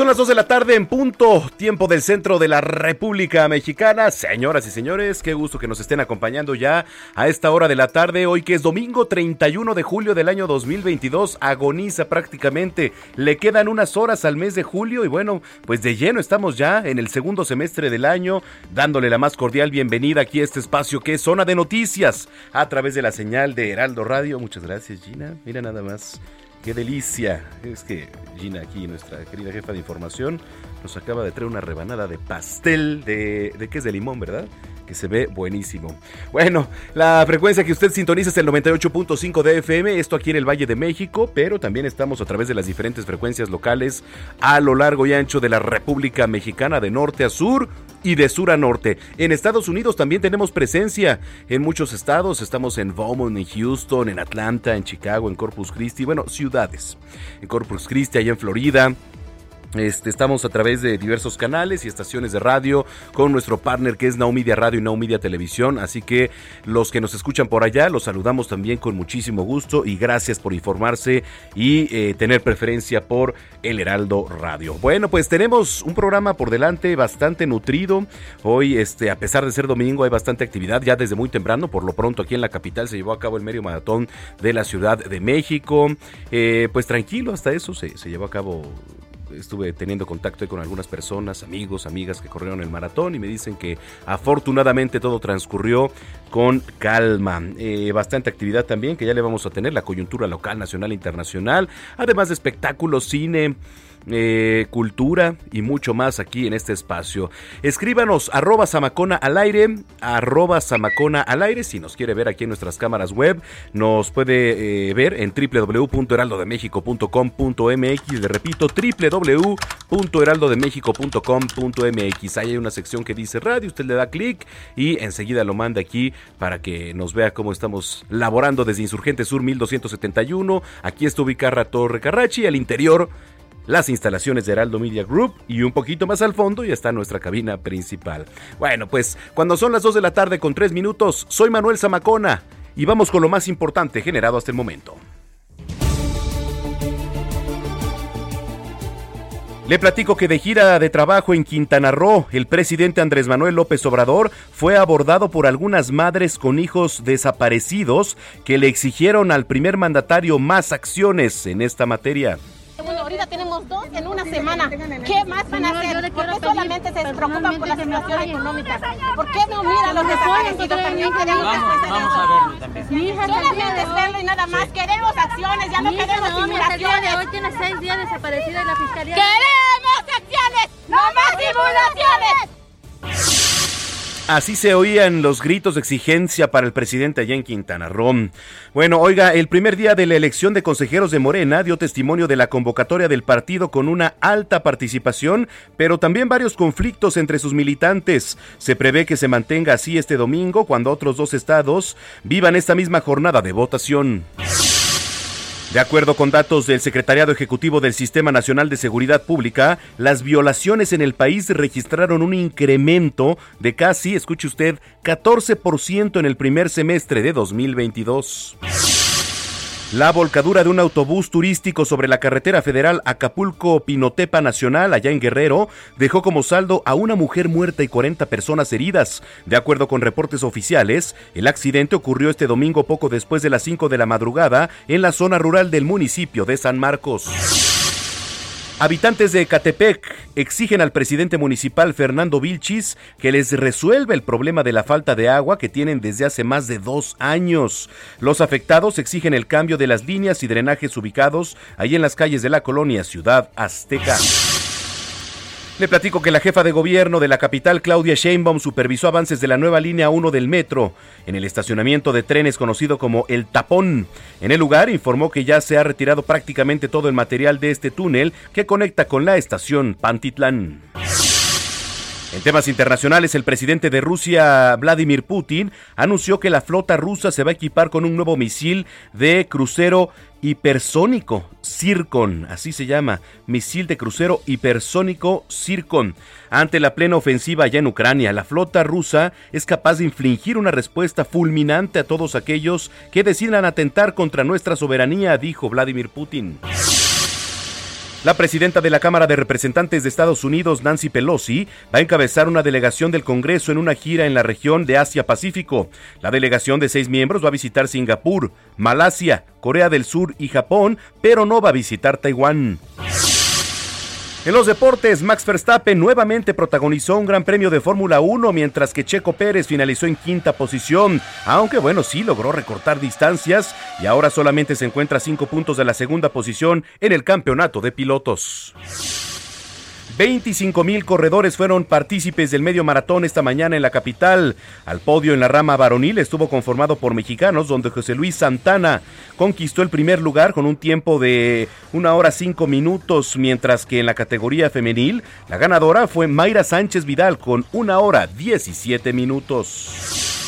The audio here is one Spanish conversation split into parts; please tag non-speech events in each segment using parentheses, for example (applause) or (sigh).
Son las 2 de la tarde en punto, tiempo del centro de la República Mexicana. Señoras y señores, qué gusto que nos estén acompañando ya a esta hora de la tarde, hoy que es domingo 31 de julio del año 2022, agoniza prácticamente, le quedan unas horas al mes de julio y bueno, pues de lleno estamos ya en el segundo semestre del año, dándole la más cordial bienvenida aquí a este espacio que es Zona de Noticias, a través de la señal de Heraldo Radio. Muchas gracias Gina, mira nada más. Qué delicia. Es que Gina aquí, nuestra querida jefa de información, nos acaba de traer una rebanada de pastel de, de que es de limón, ¿verdad? Que se ve buenísimo. Bueno, la frecuencia que usted sintoniza es el 98.5 de FM, esto aquí en el Valle de México, pero también estamos a través de las diferentes frecuencias locales a lo largo y ancho de la República Mexicana de norte a sur y de sur a norte. En Estados Unidos también tenemos presencia en muchos estados. Estamos en Beaumont, en Houston, en Atlanta, en Chicago, en Corpus Christi. Bueno, ciudades. En Corpus Christi, allá en Florida. Este, estamos a través de diversos canales y estaciones de radio con nuestro partner que es Now Media Radio y Now Media Televisión. Así que los que nos escuchan por allá los saludamos también con muchísimo gusto y gracias por informarse y eh, tener preferencia por El Heraldo Radio. Bueno, pues tenemos un programa por delante bastante nutrido. Hoy, este, a pesar de ser domingo, hay bastante actividad ya desde muy temprano. Por lo pronto, aquí en la capital se llevó a cabo el medio maratón de la Ciudad de México. Eh, pues tranquilo, hasta eso se, se llevó a cabo estuve teniendo contacto con algunas personas, amigos, amigas que corrieron el maratón y me dicen que afortunadamente todo transcurrió con calma. Eh, bastante actividad también que ya le vamos a tener, la coyuntura local, nacional, internacional, además de espectáculos, cine. Eh, cultura y mucho más aquí en este espacio. Escríbanos arroba al aire, arroba samacona al aire, si nos quiere ver aquí en nuestras cámaras web, nos puede eh, ver en www.heraldodemexico.com.mx, le repito, www.heraldodemexico.com.mx, ahí hay una sección que dice radio, usted le da clic y enseguida lo manda aquí para que nos vea cómo estamos laborando desde Insurgente Sur 1271, aquí está ubicada Torre Carrachi, al interior las instalaciones de Heraldo Media Group y un poquito más al fondo ya está nuestra cabina principal. Bueno, pues cuando son las 2 de la tarde con 3 minutos, soy Manuel Zamacona y vamos con lo más importante generado hasta el momento. Le platico que de gira de trabajo en Quintana Roo, el presidente Andrés Manuel López Obrador fue abordado por algunas madres con hijos desaparecidos que le exigieron al primer mandatario más acciones en esta materia. Bueno, ahorita tenemos dos en una semana. ¿Qué más van a hacer? ¿Por qué solamente se preocupan por la situación económica? ¿Por qué no miran los desaparecidos? También queremos Vamos, a verlo también. Solamente es verlo y nada más. Queremos acciones, ya no queremos simulaciones. Hoy tiene seis días desaparecida en la fiscalía. ¡Queremos acciones! ¡No más simulaciones! Así se oían los gritos de exigencia para el presidente allá en Quintana Roo. Bueno, oiga, el primer día de la elección de consejeros de Morena dio testimonio de la convocatoria del partido con una alta participación, pero también varios conflictos entre sus militantes. Se prevé que se mantenga así este domingo cuando otros dos estados vivan esta misma jornada de votación. De acuerdo con datos del Secretariado Ejecutivo del Sistema Nacional de Seguridad Pública, las violaciones en el país registraron un incremento de casi, escuche usted, 14% en el primer semestre de 2022. La volcadura de un autobús turístico sobre la carretera federal Acapulco-Pinotepa Nacional, allá en Guerrero, dejó como saldo a una mujer muerta y 40 personas heridas. De acuerdo con reportes oficiales, el accidente ocurrió este domingo poco después de las 5 de la madrugada en la zona rural del municipio de San Marcos. Habitantes de Ecatepec exigen al presidente municipal Fernando Vilchis que les resuelva el problema de la falta de agua que tienen desde hace más de dos años. Los afectados exigen el cambio de las líneas y drenajes ubicados ahí en las calles de la colonia Ciudad Azteca. Le platico que la jefa de gobierno de la capital, Claudia Sheinbaum, supervisó avances de la nueva línea 1 del metro en el estacionamiento de trenes conocido como El Tapón. En el lugar informó que ya se ha retirado prácticamente todo el material de este túnel que conecta con la estación Pantitlán. En temas internacionales, el presidente de Rusia, Vladimir Putin, anunció que la flota rusa se va a equipar con un nuevo misil de crucero hipersónico Circon, así se llama, misil de crucero hipersónico Circon. Ante la plena ofensiva allá en Ucrania, la flota rusa es capaz de infligir una respuesta fulminante a todos aquellos que decidan atentar contra nuestra soberanía, dijo Vladimir Putin. La presidenta de la Cámara de Representantes de Estados Unidos, Nancy Pelosi, va a encabezar una delegación del Congreso en una gira en la región de Asia-Pacífico. La delegación de seis miembros va a visitar Singapur, Malasia, Corea del Sur y Japón, pero no va a visitar Taiwán. En los deportes, Max Verstappen nuevamente protagonizó un gran premio de Fórmula 1, mientras que Checo Pérez finalizó en quinta posición, aunque bueno, sí logró recortar distancias y ahora solamente se encuentra a cinco puntos de la segunda posición en el campeonato de pilotos. 25 mil corredores fueron partícipes del medio maratón esta mañana en la capital. Al podio en la rama varonil estuvo conformado por mexicanos, donde José Luis Santana conquistó el primer lugar con un tiempo de una hora cinco minutos, mientras que en la categoría femenil la ganadora fue Mayra Sánchez Vidal con una hora 17 minutos.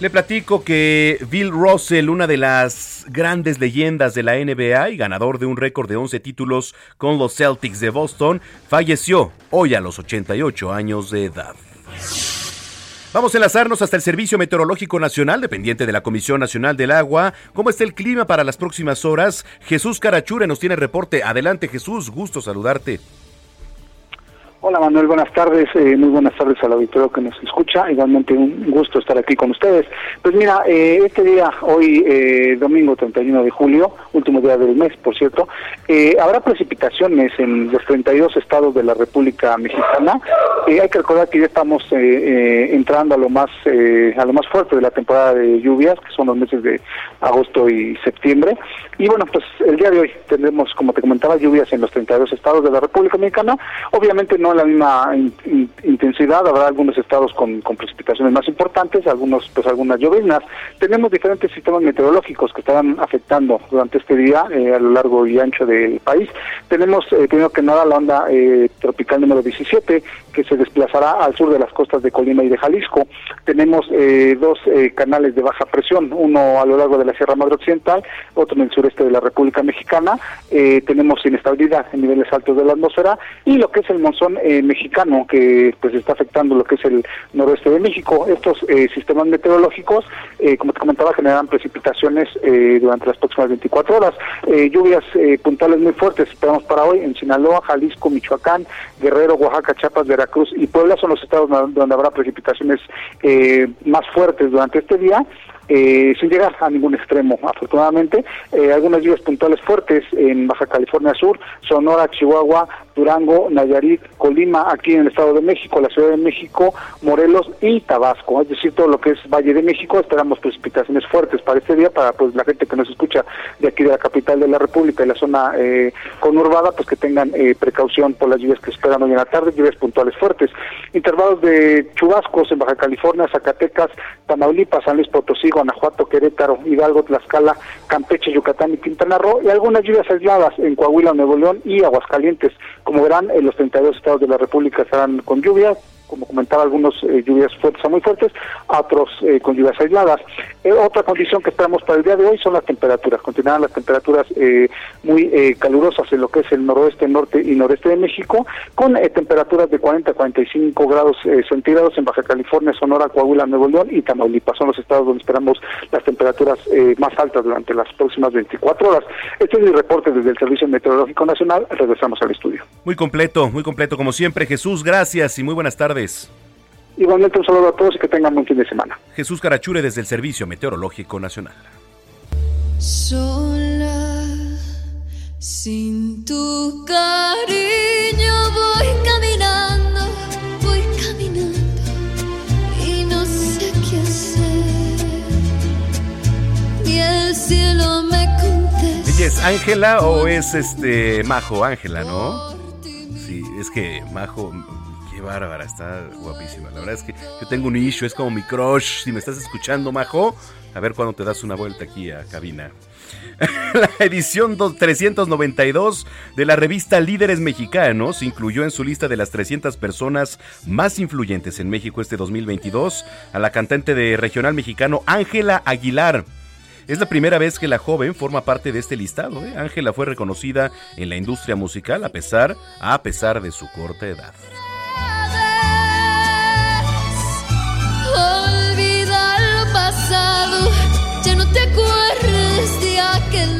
Le platico que Bill Russell, una de las grandes leyendas de la NBA y ganador de un récord de 11 títulos con los Celtics de Boston, falleció hoy a los 88 años de edad. Vamos a enlazarnos hasta el Servicio Meteorológico Nacional, dependiente de la Comisión Nacional del Agua. ¿Cómo está el clima para las próximas horas? Jesús Carachure nos tiene reporte. Adelante Jesús, gusto saludarte. Hola Manuel, buenas tardes, eh, muy buenas tardes al auditorio que nos escucha, igualmente un gusto estar aquí con ustedes. Pues mira, eh, este día, hoy eh, domingo 31 de julio, último día del mes, por cierto, habrá precipitaciones en los 32 estados de la República Mexicana. hay que recordar que ya estamos entrando a lo más a lo más fuerte de la temporada de lluvias, que son los meses de agosto y septiembre. Y bueno, pues el día de hoy tendremos, como te comentaba, lluvias en los 32 estados de la República Mexicana. Obviamente no la misma intensidad, habrá algunos estados con, precipitaciones más importantes, algunos pues algunas lloviznas. Tenemos diferentes sistemas meteorológicos que estarán afectando durante este día eh, a lo largo y ancho del país. Tenemos eh, primero que nada la onda eh, tropical número 17 que se desplazará al sur de las costas de Colima y de Jalisco. Tenemos dos canales de baja presión, uno a lo largo de la Sierra Madre Occidental, otro en el sureste de la República Mexicana. tenemos inestabilidad en niveles altos de la atmósfera y lo que es el monzón eh, mexicano que pues está afectando lo que es el noroeste de México. Estos eh, sistemas meteorológicos, eh, como te comentaba, generan precipitaciones durante las próximas 24 horas. lluvias puntuales muy fuertes esperamos para hoy en Sinaloa, Jalisco, Michoacán, Guerrero, Oaxaca, Chiapas, Veracruz y Puebla son los estados donde habrá precipitaciones más fuertes durante este día. Eh, sin llegar a ningún extremo, afortunadamente. Eh, algunas lluvias puntuales fuertes en Baja California Sur, Sonora, Chihuahua, Durango, Nayarit, Colima, aquí en el Estado de México, la Ciudad de México, Morelos y Tabasco. Es decir, todo lo que es Valle de México, esperamos precipitaciones fuertes para este día, para pues la gente que nos escucha de aquí de la capital de la República y la zona eh, conurbada, pues que tengan eh, precaución por las lluvias que esperan hoy en la tarde, lluvias puntuales fuertes. Intervalos de chubascos en Baja California, Zacatecas, Tamaulipas, San Luis Potosí, Guanajuato, Querétaro, Hidalgo, Tlaxcala, Campeche, Yucatán y Quintana Roo, y algunas lluvias aisladas en Coahuila, Nuevo León y Aguascalientes. Como verán, en los 32 estados de la República estarán con lluvia, como comentaba, algunos eh, lluvias fuertes a muy fuertes, otros eh, con lluvias aisladas. Eh, otra condición que esperamos para el día de hoy son las temperaturas. Continuarán las temperaturas eh, muy calurosas en lo que es el noroeste, norte y noreste de México, con temperaturas de 40 a 45 grados centígrados en Baja California, Sonora, Coahuila, Nuevo León y Tamaulipas. Son los estados donde esperamos las temperaturas más altas durante las próximas 24 horas. Este es mi reporte desde el Servicio Meteorológico Nacional. Regresamos al estudio. Muy completo, muy completo como siempre. Jesús, gracias y muy buenas tardes. Igualmente un saludo a todos y que tengan buen fin de semana. Jesús Carachure desde el Servicio Meteorológico Nacional. Sola, sin tu cariño voy caminando, voy caminando y no sé qué hacer. Y el cielo me contesta. ¿Es Ángela o es este Majo? Ángela, ¿no? Sí, es que Majo Qué bárbara, está guapísima. La verdad es que yo tengo un issue, es como mi crush. Si me estás escuchando, Majo, a ver cuándo te das una vuelta aquí a cabina. (laughs) la edición 392 de la revista Líderes Mexicanos incluyó en su lista de las 300 personas más influyentes en México este 2022 a la cantante de regional mexicano Ángela Aguilar. Es la primera vez que la joven forma parte de este listado. ¿eh? Ángela fue reconocida en la industria musical a pesar, a pesar de su corta edad. Ya no te acuerdes de aquel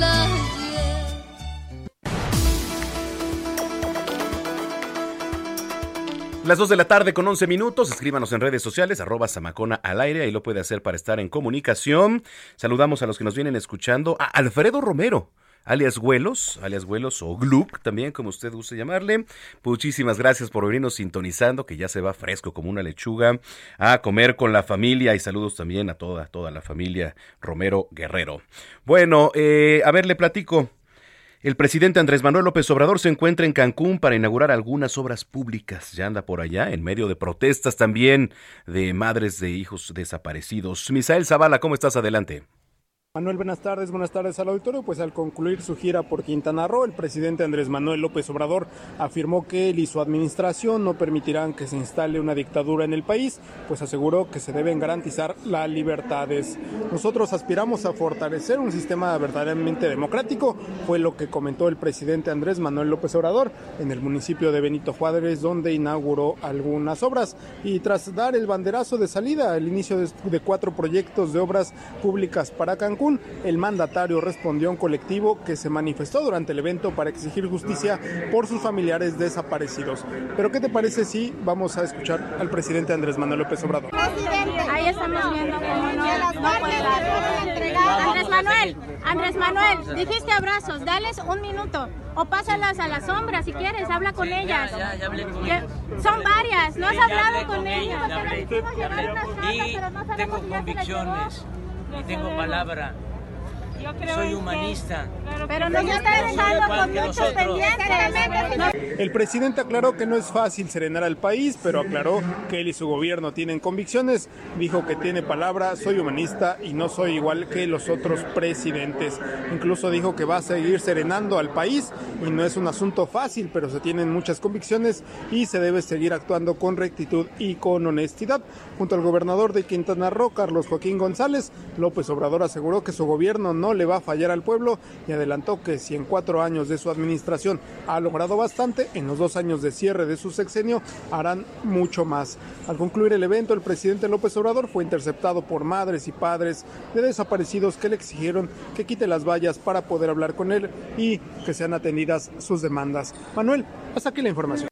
Las 2 de la tarde con 11 minutos, escríbanos en redes sociales, arroba Samacona al aire, ahí lo puede hacer para estar en comunicación. Saludamos a los que nos vienen escuchando, a Alfredo Romero, alias Huelos, alias Huelos o Gluck también, como usted guste llamarle. Muchísimas gracias por venirnos sintonizando, que ya se va fresco como una lechuga, a comer con la familia y saludos también a toda, toda la familia Romero Guerrero. Bueno, eh, a ver, le platico. El presidente Andrés Manuel López Obrador se encuentra en Cancún para inaugurar algunas obras públicas. Ya anda por allá, en medio de protestas también de madres de hijos desaparecidos. Misael Zavala, ¿cómo estás? Adelante. Manuel, buenas tardes, buenas tardes al auditorio. Pues al concluir su gira por Quintana Roo, el presidente Andrés Manuel López Obrador afirmó que él y su administración no permitirán que se instale una dictadura en el país, pues aseguró que se deben garantizar las libertades. Nosotros aspiramos a fortalecer un sistema verdaderamente democrático, fue lo que comentó el presidente Andrés Manuel López Obrador en el municipio de Benito Juárez, donde inauguró algunas obras. Y tras dar el banderazo de salida al inicio de cuatro proyectos de obras públicas para Cancún, el mandatario respondió a un colectivo que se manifestó durante el evento para exigir justicia por sus familiares desaparecidos. Pero ¿qué te parece si vamos a escuchar al presidente Andrés Manuel López Obrador? Ahí estamos viendo Andrés Manuel, Andrés Manuel, dijiste abrazos, dales un minuto o pásalas a la sombra si quieres, habla con ellas. Son varias, no has hablado con ellas. Y tengo convicciones y tengo palabra. Soy humanista. Pero no está dejando con muchos pendientes. El presidente aclaró que no es fácil serenar al país, pero aclaró que él y su gobierno tienen convicciones. Dijo que tiene palabra, soy humanista y no soy igual que los otros presidentes. Incluso dijo que va a seguir serenando al país y no es un asunto fácil, pero se tienen muchas convicciones y se debe seguir actuando con rectitud y con honestidad. Junto al gobernador de Quintana Roo, Carlos Joaquín González, López Obrador aseguró que su gobierno no le va a fallar al pueblo y adelantó que si en cuatro años de su administración ha logrado bastante, en los dos años de cierre de su sexenio harán mucho más. Al concluir el evento, el presidente López Obrador fue interceptado por madres y padres de desaparecidos que le exigieron que quite las vallas para poder hablar con él y que sean atendidas sus demandas. Manuel, hasta aquí la información.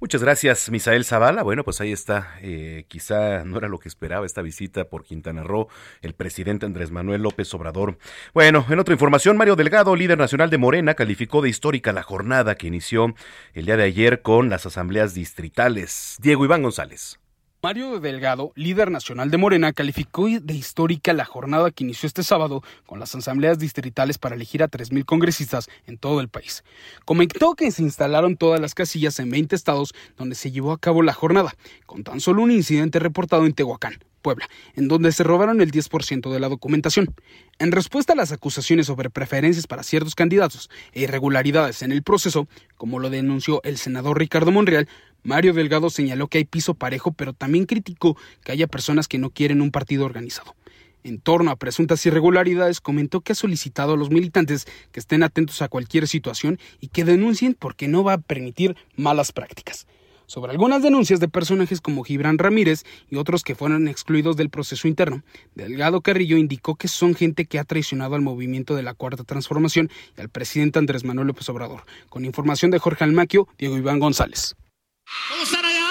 Muchas gracias, Misael Zavala. Bueno, pues ahí está. Eh, quizá no era lo que esperaba esta visita por Quintana Roo, el presidente Andrés Manuel López Obrador. Bueno, en otra información, Mario Delgado, líder nacional de Morena, calificó de histórica la jornada que inició el día de ayer con las asambleas distritales. Diego Iván González. Mario Delgado, líder nacional de Morena, calificó de histórica la jornada que inició este sábado con las asambleas distritales para elegir a 3.000 congresistas en todo el país. Comentó que se instalaron todas las casillas en 20 estados donde se llevó a cabo la jornada, con tan solo un incidente reportado en Tehuacán. Puebla, en donde se robaron el 10% de la documentación. En respuesta a las acusaciones sobre preferencias para ciertos candidatos e irregularidades en el proceso, como lo denunció el senador Ricardo Monreal, Mario Delgado señaló que hay piso parejo, pero también criticó que haya personas que no quieren un partido organizado. en torno a presuntas irregularidades, comentó que ha solicitado a los militantes que estén atentos a cualquier situación y que denuncien porque no va a permitir malas prácticas sobre algunas denuncias de personajes como Gibran Ramírez y otros que fueron excluidos del proceso interno. Delgado Carrillo indicó que son gente que ha traicionado al movimiento de la Cuarta Transformación y al presidente Andrés Manuel López Obrador. Con información de Jorge Almaquio, Diego Iván González. ¿Cómo están allá?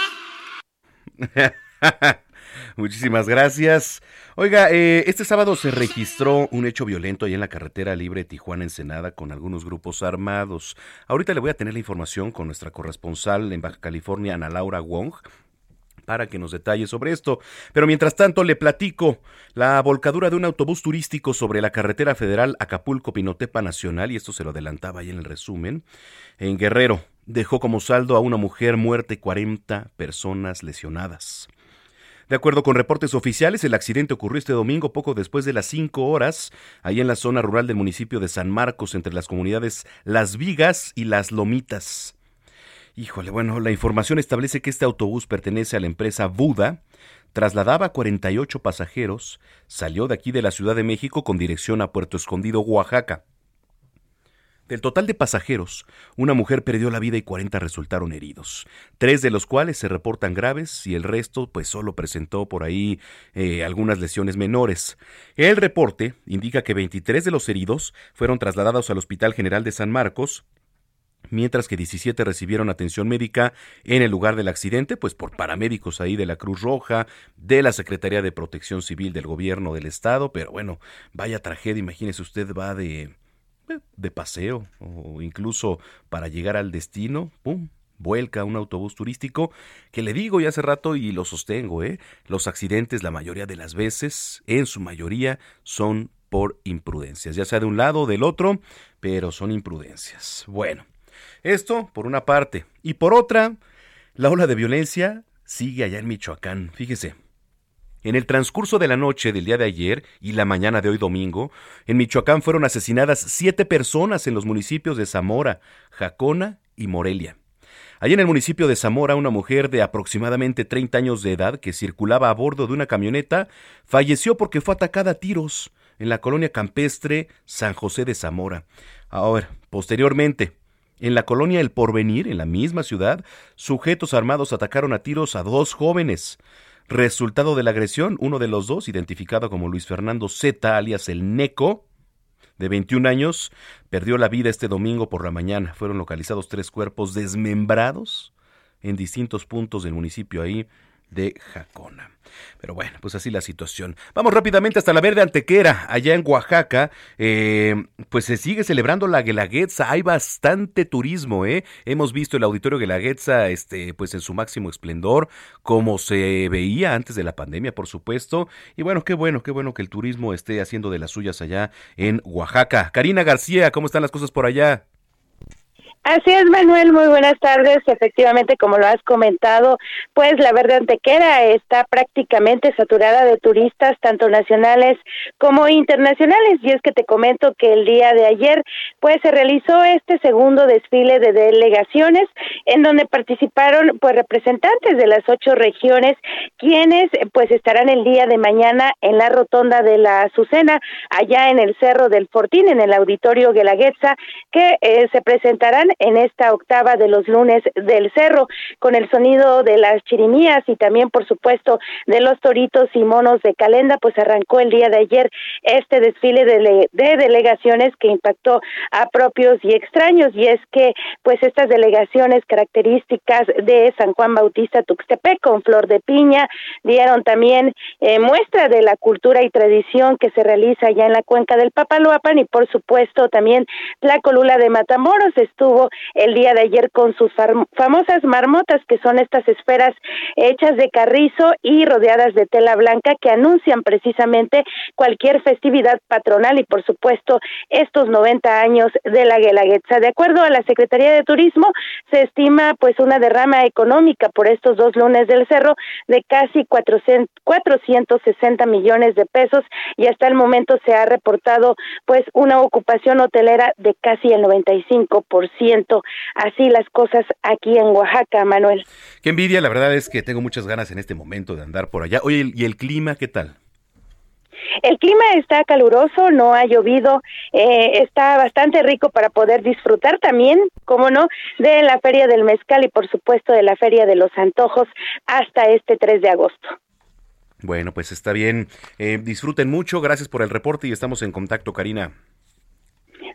(laughs) Muchísimas gracias. Oiga, eh, este sábado se registró un hecho violento ahí en la carretera libre Tijuana-Ensenada con algunos grupos armados. Ahorita le voy a tener la información con nuestra corresponsal en Baja California, Ana Laura Wong, para que nos detalle sobre esto. Pero mientras tanto le platico la volcadura de un autobús turístico sobre la carretera federal Acapulco-Pinotepa Nacional, y esto se lo adelantaba ahí en el resumen, en Guerrero, dejó como saldo a una mujer muerta y 40 personas lesionadas. De acuerdo con reportes oficiales, el accidente ocurrió este domingo poco después de las 5 horas, ahí en la zona rural del municipio de San Marcos, entre las comunidades Las Vigas y Las Lomitas. Híjole, bueno, la información establece que este autobús pertenece a la empresa Buda, trasladaba 48 pasajeros, salió de aquí de la Ciudad de México con dirección a Puerto Escondido, Oaxaca. Del total de pasajeros, una mujer perdió la vida y 40 resultaron heridos, tres de los cuales se reportan graves y el resto pues solo presentó por ahí eh, algunas lesiones menores. El reporte indica que 23 de los heridos fueron trasladados al Hospital General de San Marcos, mientras que 17 recibieron atención médica en el lugar del accidente, pues por paramédicos ahí de la Cruz Roja, de la Secretaría de Protección Civil del Gobierno del Estado, pero bueno, vaya tragedia, imagínese usted va de de paseo o incluso para llegar al destino, ¡pum! vuelca un autobús turístico, que le digo ya hace rato y lo sostengo, ¿eh? los accidentes la mayoría de las veces, en su mayoría, son por imprudencias, ya sea de un lado o del otro, pero son imprudencias. Bueno, esto por una parte. Y por otra, la ola de violencia sigue allá en Michoacán. Fíjese, en el transcurso de la noche del día de ayer y la mañana de hoy domingo, en Michoacán fueron asesinadas siete personas en los municipios de Zamora, Jacona y Morelia. Allí en el municipio de Zamora, una mujer de aproximadamente 30 años de edad que circulaba a bordo de una camioneta falleció porque fue atacada a tiros en la colonia campestre San José de Zamora. Ahora, posteriormente, en la colonia El Porvenir, en la misma ciudad, sujetos armados atacaron a tiros a dos jóvenes. Resultado de la agresión, uno de los dos, identificado como Luis Fernando Z, alias el Neco, de 21 años, perdió la vida este domingo por la mañana. Fueron localizados tres cuerpos desmembrados en distintos puntos del municipio ahí de Jacona. Pero bueno, pues así la situación. Vamos rápidamente hasta la Verde Antequera, allá en Oaxaca. Eh, pues se sigue celebrando la Guelaguetza. Hay bastante turismo, ¿eh? Hemos visto el auditorio Guelaguetza, este, pues en su máximo esplendor, como se veía antes de la pandemia, por supuesto. Y bueno, qué bueno, qué bueno que el turismo esté haciendo de las suyas allá en Oaxaca. Karina García, ¿cómo están las cosas por allá? Así es, Manuel, muy buenas tardes. Efectivamente, como lo has comentado, pues la Verde Antequera está prácticamente saturada de turistas, tanto nacionales como internacionales. Y es que te comento que el día de ayer, pues se realizó este segundo desfile de delegaciones, en donde participaron pues representantes de las ocho regiones, quienes pues estarán el día de mañana en la rotonda de la Azucena, allá en el Cerro del Fortín, en el Auditorio Guelaguetza, que eh, se presentarán en esta octava de los lunes del cerro, con el sonido de las chirimías y también, por supuesto, de los toritos y monos de calenda, pues arrancó el día de ayer este desfile de, de delegaciones que impactó a propios y extraños, y es que, pues, estas delegaciones características de San Juan Bautista Tuxtepec con flor de piña dieron también eh, muestra de la cultura y tradición que se realiza allá en la cuenca del Papaloapan y, por supuesto, también la colula de Matamoros estuvo el día de ayer con sus famosas marmotas, que son estas esferas hechas de carrizo y rodeadas de tela blanca que anuncian precisamente cualquier festividad patronal y, por supuesto, estos 90 años de la Guelaguetza. De acuerdo a la Secretaría de Turismo, se estima pues una derrama económica por estos dos lunes del cerro de casi 400, 460 millones de pesos y hasta el momento se ha reportado pues una ocupación hotelera de casi el 95% así las cosas aquí en Oaxaca, Manuel. Qué envidia, la verdad es que tengo muchas ganas en este momento de andar por allá. Oye, ¿y el clima qué tal? El clima está caluroso, no ha llovido, eh, está bastante rico para poder disfrutar también, como no, de la Feria del Mezcal y por supuesto de la Feria de los Antojos hasta este 3 de agosto. Bueno, pues está bien. Eh, disfruten mucho. Gracias por el reporte y estamos en contacto, Karina.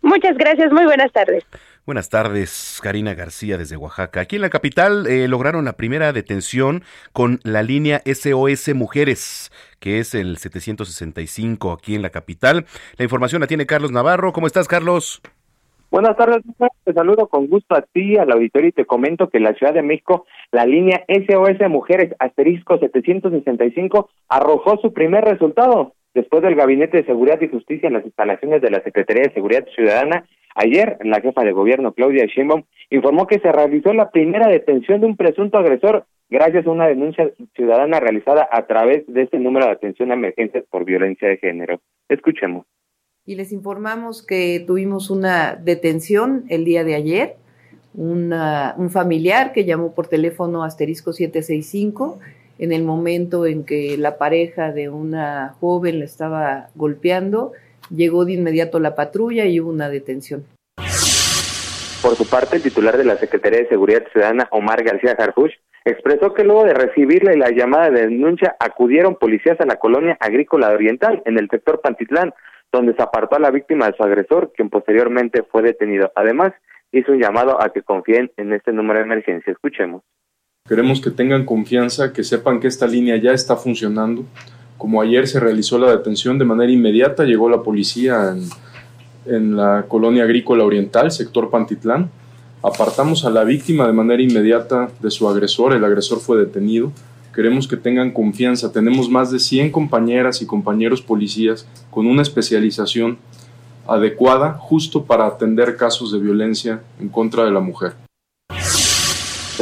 Muchas gracias. Muy buenas tardes. Buenas tardes, Karina García desde Oaxaca. Aquí en la capital eh, lograron la primera detención con la línea SOS Mujeres, que es el 765 aquí en la capital. La información la tiene Carlos Navarro. ¿Cómo estás, Carlos? Buenas tardes, te saludo con gusto a ti, al auditorio, y te comento que en la Ciudad de México, la línea SOS Mujeres asterisco 765 arrojó su primer resultado. Después del Gabinete de Seguridad y Justicia en las instalaciones de la Secretaría de Seguridad Ciudadana, ayer la jefa de gobierno, Claudia Sheinbaum, informó que se realizó la primera detención de un presunto agresor gracias a una denuncia ciudadana realizada a través de este número de atención a emergencias por violencia de género. Escuchemos y les informamos que tuvimos una detención el día de ayer, un familiar que llamó por teléfono asterisco 765 en el momento en que la pareja de una joven le estaba golpeando, llegó de inmediato la patrulla y hubo una detención. Por su parte, el titular de la Secretaría de Seguridad Ciudadana, Omar García Jarfush, expresó que luego de recibirle la llamada de denuncia acudieron policías a la colonia agrícola oriental en el sector Pantitlán donde se apartó a la víctima de su agresor, quien posteriormente fue detenido. Además, hizo un llamado a que confíen en este número de emergencia. Escuchemos. Queremos que tengan confianza, que sepan que esta línea ya está funcionando. Como ayer se realizó la detención de manera inmediata, llegó la policía en, la colonia agrícola oriental, sector Pantitlán. Apartamos a la víctima de manera inmediata de su agresor, el agresor fue detenido Queremos que tengan confianza. Tenemos más de 100 compañeras y compañeros policías con una especialización adecuada justo para atender casos de violencia en contra de la mujer.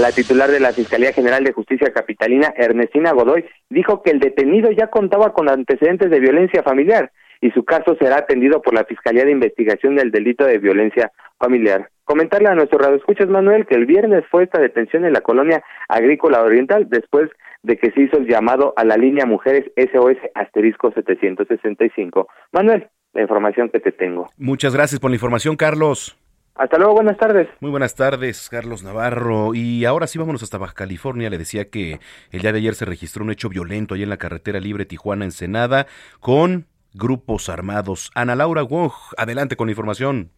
La titular de la Fiscalía General de Justicia Capitalina, Ernestina Godoy, dijo que el detenido ya contaba con antecedentes de violencia familiar y su caso será atendido por la Fiscalía de Investigación del Delito de Violencia Familiar. Comentarle a nuestro radio escuchas Manuel que el viernes fue esta detención en la colonia agrícola oriental después de que se hizo el llamado a la línea Mujeres SOS asterisco 765. Manuel, la información que te tengo. Muchas gracias por la información, Carlos. Hasta luego, buenas tardes. Muy buenas tardes, Carlos Navarro. Y ahora sí vámonos hasta Baja California. Le decía que el día de ayer se registró un hecho violento ahí en la carretera libre Tijuana-Ensenada con grupos armados. Ana Laura Wong, adelante con la información.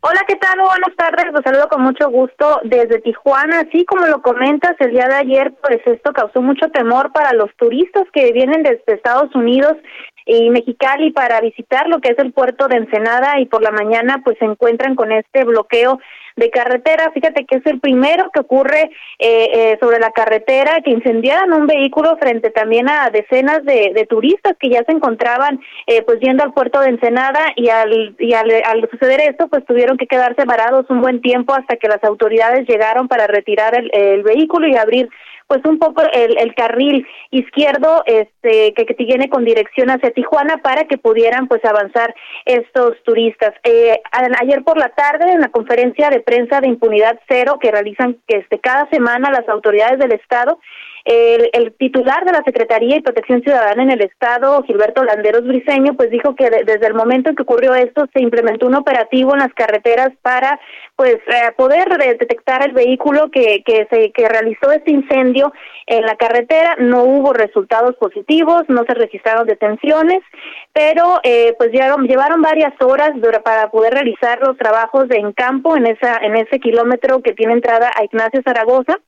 Hola, ¿qué tal? Buenas tardes, los saludo con mucho gusto desde Tijuana. Así como lo comentas, el día de ayer, pues esto causó mucho temor para los turistas que vienen desde Estados Unidos y Mexicali para visitar lo que es el puerto de Ensenada y por la mañana pues se encuentran con este bloqueo de carretera. Fíjate que es el primero que ocurre eh, eh, sobre la carretera, que incendiaron un vehículo frente también a decenas de, de turistas que ya se encontraban eh, pues yendo al puerto de Ensenada y al, y al, suceder esto pues tuvieron que quedarse varados un buen tiempo hasta que las autoridades llegaron para retirar el vehículo y abrir pues un poco el, el carril izquierdo este que, que tiene con dirección hacia Tijuana para que pudieran pues avanzar estos turistas. Eh, ayer por la tarde en la conferencia de prensa de impunidad cero que realizan este cada semana las autoridades del estado el, titular de la Secretaría de Protección Ciudadana en el Estado, Gilberto Landeros Briseño, pues dijo que desde el momento en que ocurrió esto se implementó un operativo en las carreteras para pues eh, poder detectar el vehículo que, que, se, que realizó este incendio en la carretera. No hubo resultados positivos, no se registraron detenciones, pero eh, pues llevaron, llevaron varias horas para poder realizar los trabajos en campo en, esa, en ese kilómetro que tiene entrada a Ignacio Zaragoza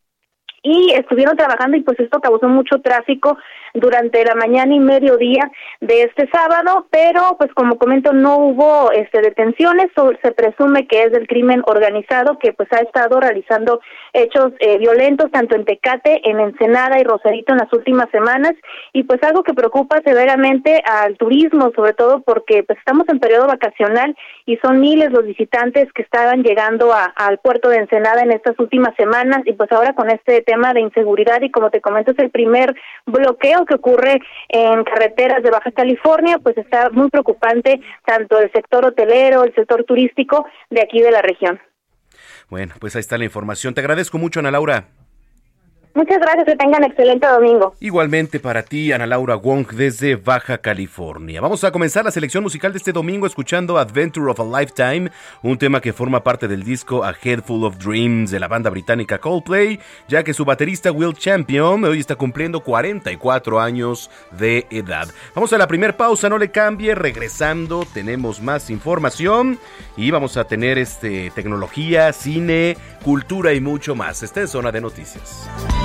y estuvieron trabajando y pues esto causó mucho tráfico durante la mañana y mediodía de este sábado, pero pues como comento no hubo este detenciones, se presume que es del crimen organizado que pues ha estado realizando hechos eh, violentos tanto en Tecate, en Ensenada y Rosarito en las últimas semanas y pues algo que preocupa severamente al turismo, sobre todo porque pues estamos en periodo vacacional y son miles los visitantes que estaban llegando a, al puerto de Ensenada en estas últimas semanas y pues ahora con este tema de inseguridad y como te comento es el primer bloqueo que ocurre en carreteras de Baja California, pues está muy preocupante tanto el sector hotelero, el sector turístico de aquí de la región. Bueno, pues ahí está la información. Te agradezco mucho, Ana Laura. Muchas gracias, que tengan excelente domingo. Igualmente para ti, Ana Laura Wong, desde Baja California. Vamos a comenzar la selección musical de este domingo escuchando Adventure of a Lifetime, un tema que forma parte del disco A Head Full of Dreams de la banda británica Coldplay, ya que su baterista Will Champion hoy está cumpliendo 44 años de edad. Vamos a la primera pausa, no le cambie, regresando tenemos más información y vamos a tener este tecnología, cine, cultura y mucho más. Esta es Zona de Noticias.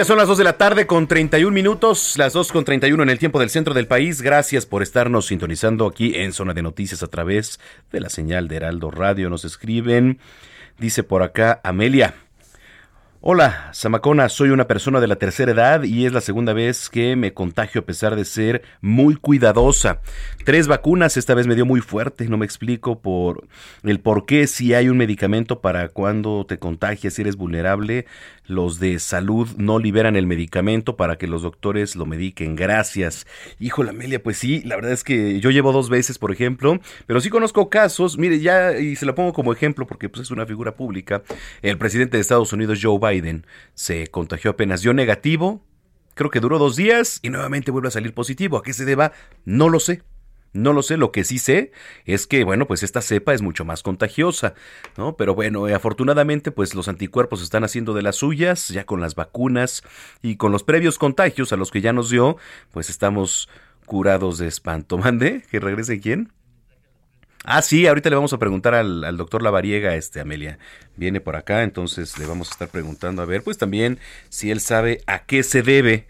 Ya son las 2 de la tarde con 31 minutos, las 2 con 31 en el tiempo del centro del país. Gracias por estarnos sintonizando aquí en Zona de Noticias a través de la señal de Heraldo Radio. Nos escriben, dice por acá Amelia. Hola, Samacona, soy una persona de la tercera edad y es la segunda vez que me contagio a pesar de ser muy cuidadosa. Tres vacunas, esta vez me dio muy fuerte, no me explico por el por qué si hay un medicamento para cuando te contagias si eres vulnerable, los de salud no liberan el medicamento para que los doctores lo mediquen. Gracias. Híjole, Amelia, pues sí, la verdad es que yo llevo dos veces, por ejemplo, pero sí conozco casos, mire, ya, y se lo pongo como ejemplo porque pues es una figura pública, el presidente de Estados Unidos, Joe Biden se contagió apenas, dio negativo, creo que duró dos días y nuevamente vuelve a salir positivo. ¿A qué se deba? No lo sé. No lo sé, lo que sí sé es que, bueno, pues esta cepa es mucho más contagiosa, ¿no? Pero bueno, eh, afortunadamente, pues los anticuerpos están haciendo de las suyas, ya con las vacunas y con los previos contagios a los que ya nos dio, pues estamos curados de espanto. (laughs) ¿Mande? ¿Que regrese quién? Ah, sí, ahorita le vamos a preguntar al, doctor Lavariega, este, Amelia. Viene por acá, entonces le vamos a estar preguntando a ver, pues también si él sabe a qué se debe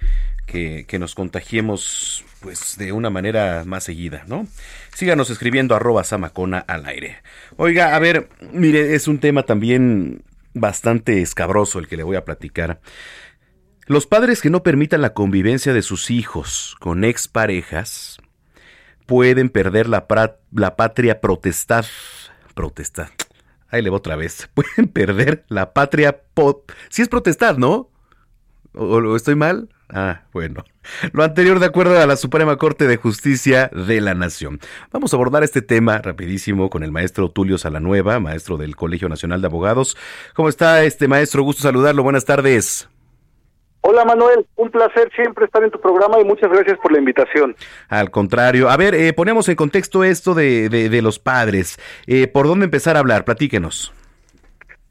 que, que nos contagiemos, pues de una manera más seguida, ¿no? Síganos escribiendo arroba samacona al aire. Oiga, a ver, mire, es un tema también bastante escabroso el que le voy a platicar. Los padres que no permitan la convivencia de sus hijos con exparejas, pueden perder la, la patria protestad. Protestad. Ahí le voy otra vez. (laughs) Pueden perder la patria. Si es protestad, ¿no? ¿O, estoy mal? Ah, bueno. (laughs) Lo anterior de acuerdo a la Suprema Corte de Justicia de la Nación. Vamos a abordar este tema rapidísimo con el maestro Tulio Salanueva, maestro del Colegio Nacional de Abogados. ¿Cómo está este maestro? Gusto saludarlo. Buenas tardes. Hola Manuel, un placer siempre estar en tu programa y muchas gracias por la invitación. Al contrario, a ver, eh, ponemos en contexto esto de, de, los padres. Eh, ¿Por dónde empezar a hablar? Platíquenos.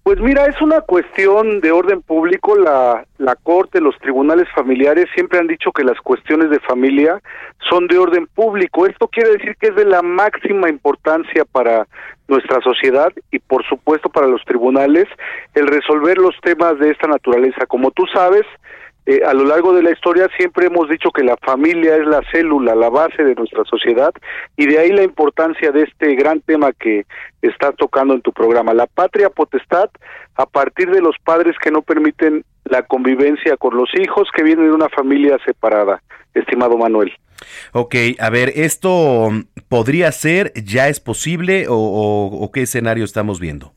Pues mira, es una cuestión de orden público. La, la Corte, los tribunales familiares siempre han dicho que las cuestiones de familia son de orden público. Esto quiere decir que es de la máxima importancia para nuestra sociedad y por supuesto para los tribunales el resolver los temas de esta naturaleza. Como tú sabes, eh, a lo largo de la historia siempre hemos dicho que la familia es la célula, la base de nuestra sociedad y de ahí la importancia de este gran tema que estás tocando en tu programa, la patria potestad a partir de los padres que no permiten la convivencia con los hijos que vienen de una familia separada, estimado Manuel. Ok, a ver, ¿esto podría ser, ya es posible o qué escenario estamos viendo?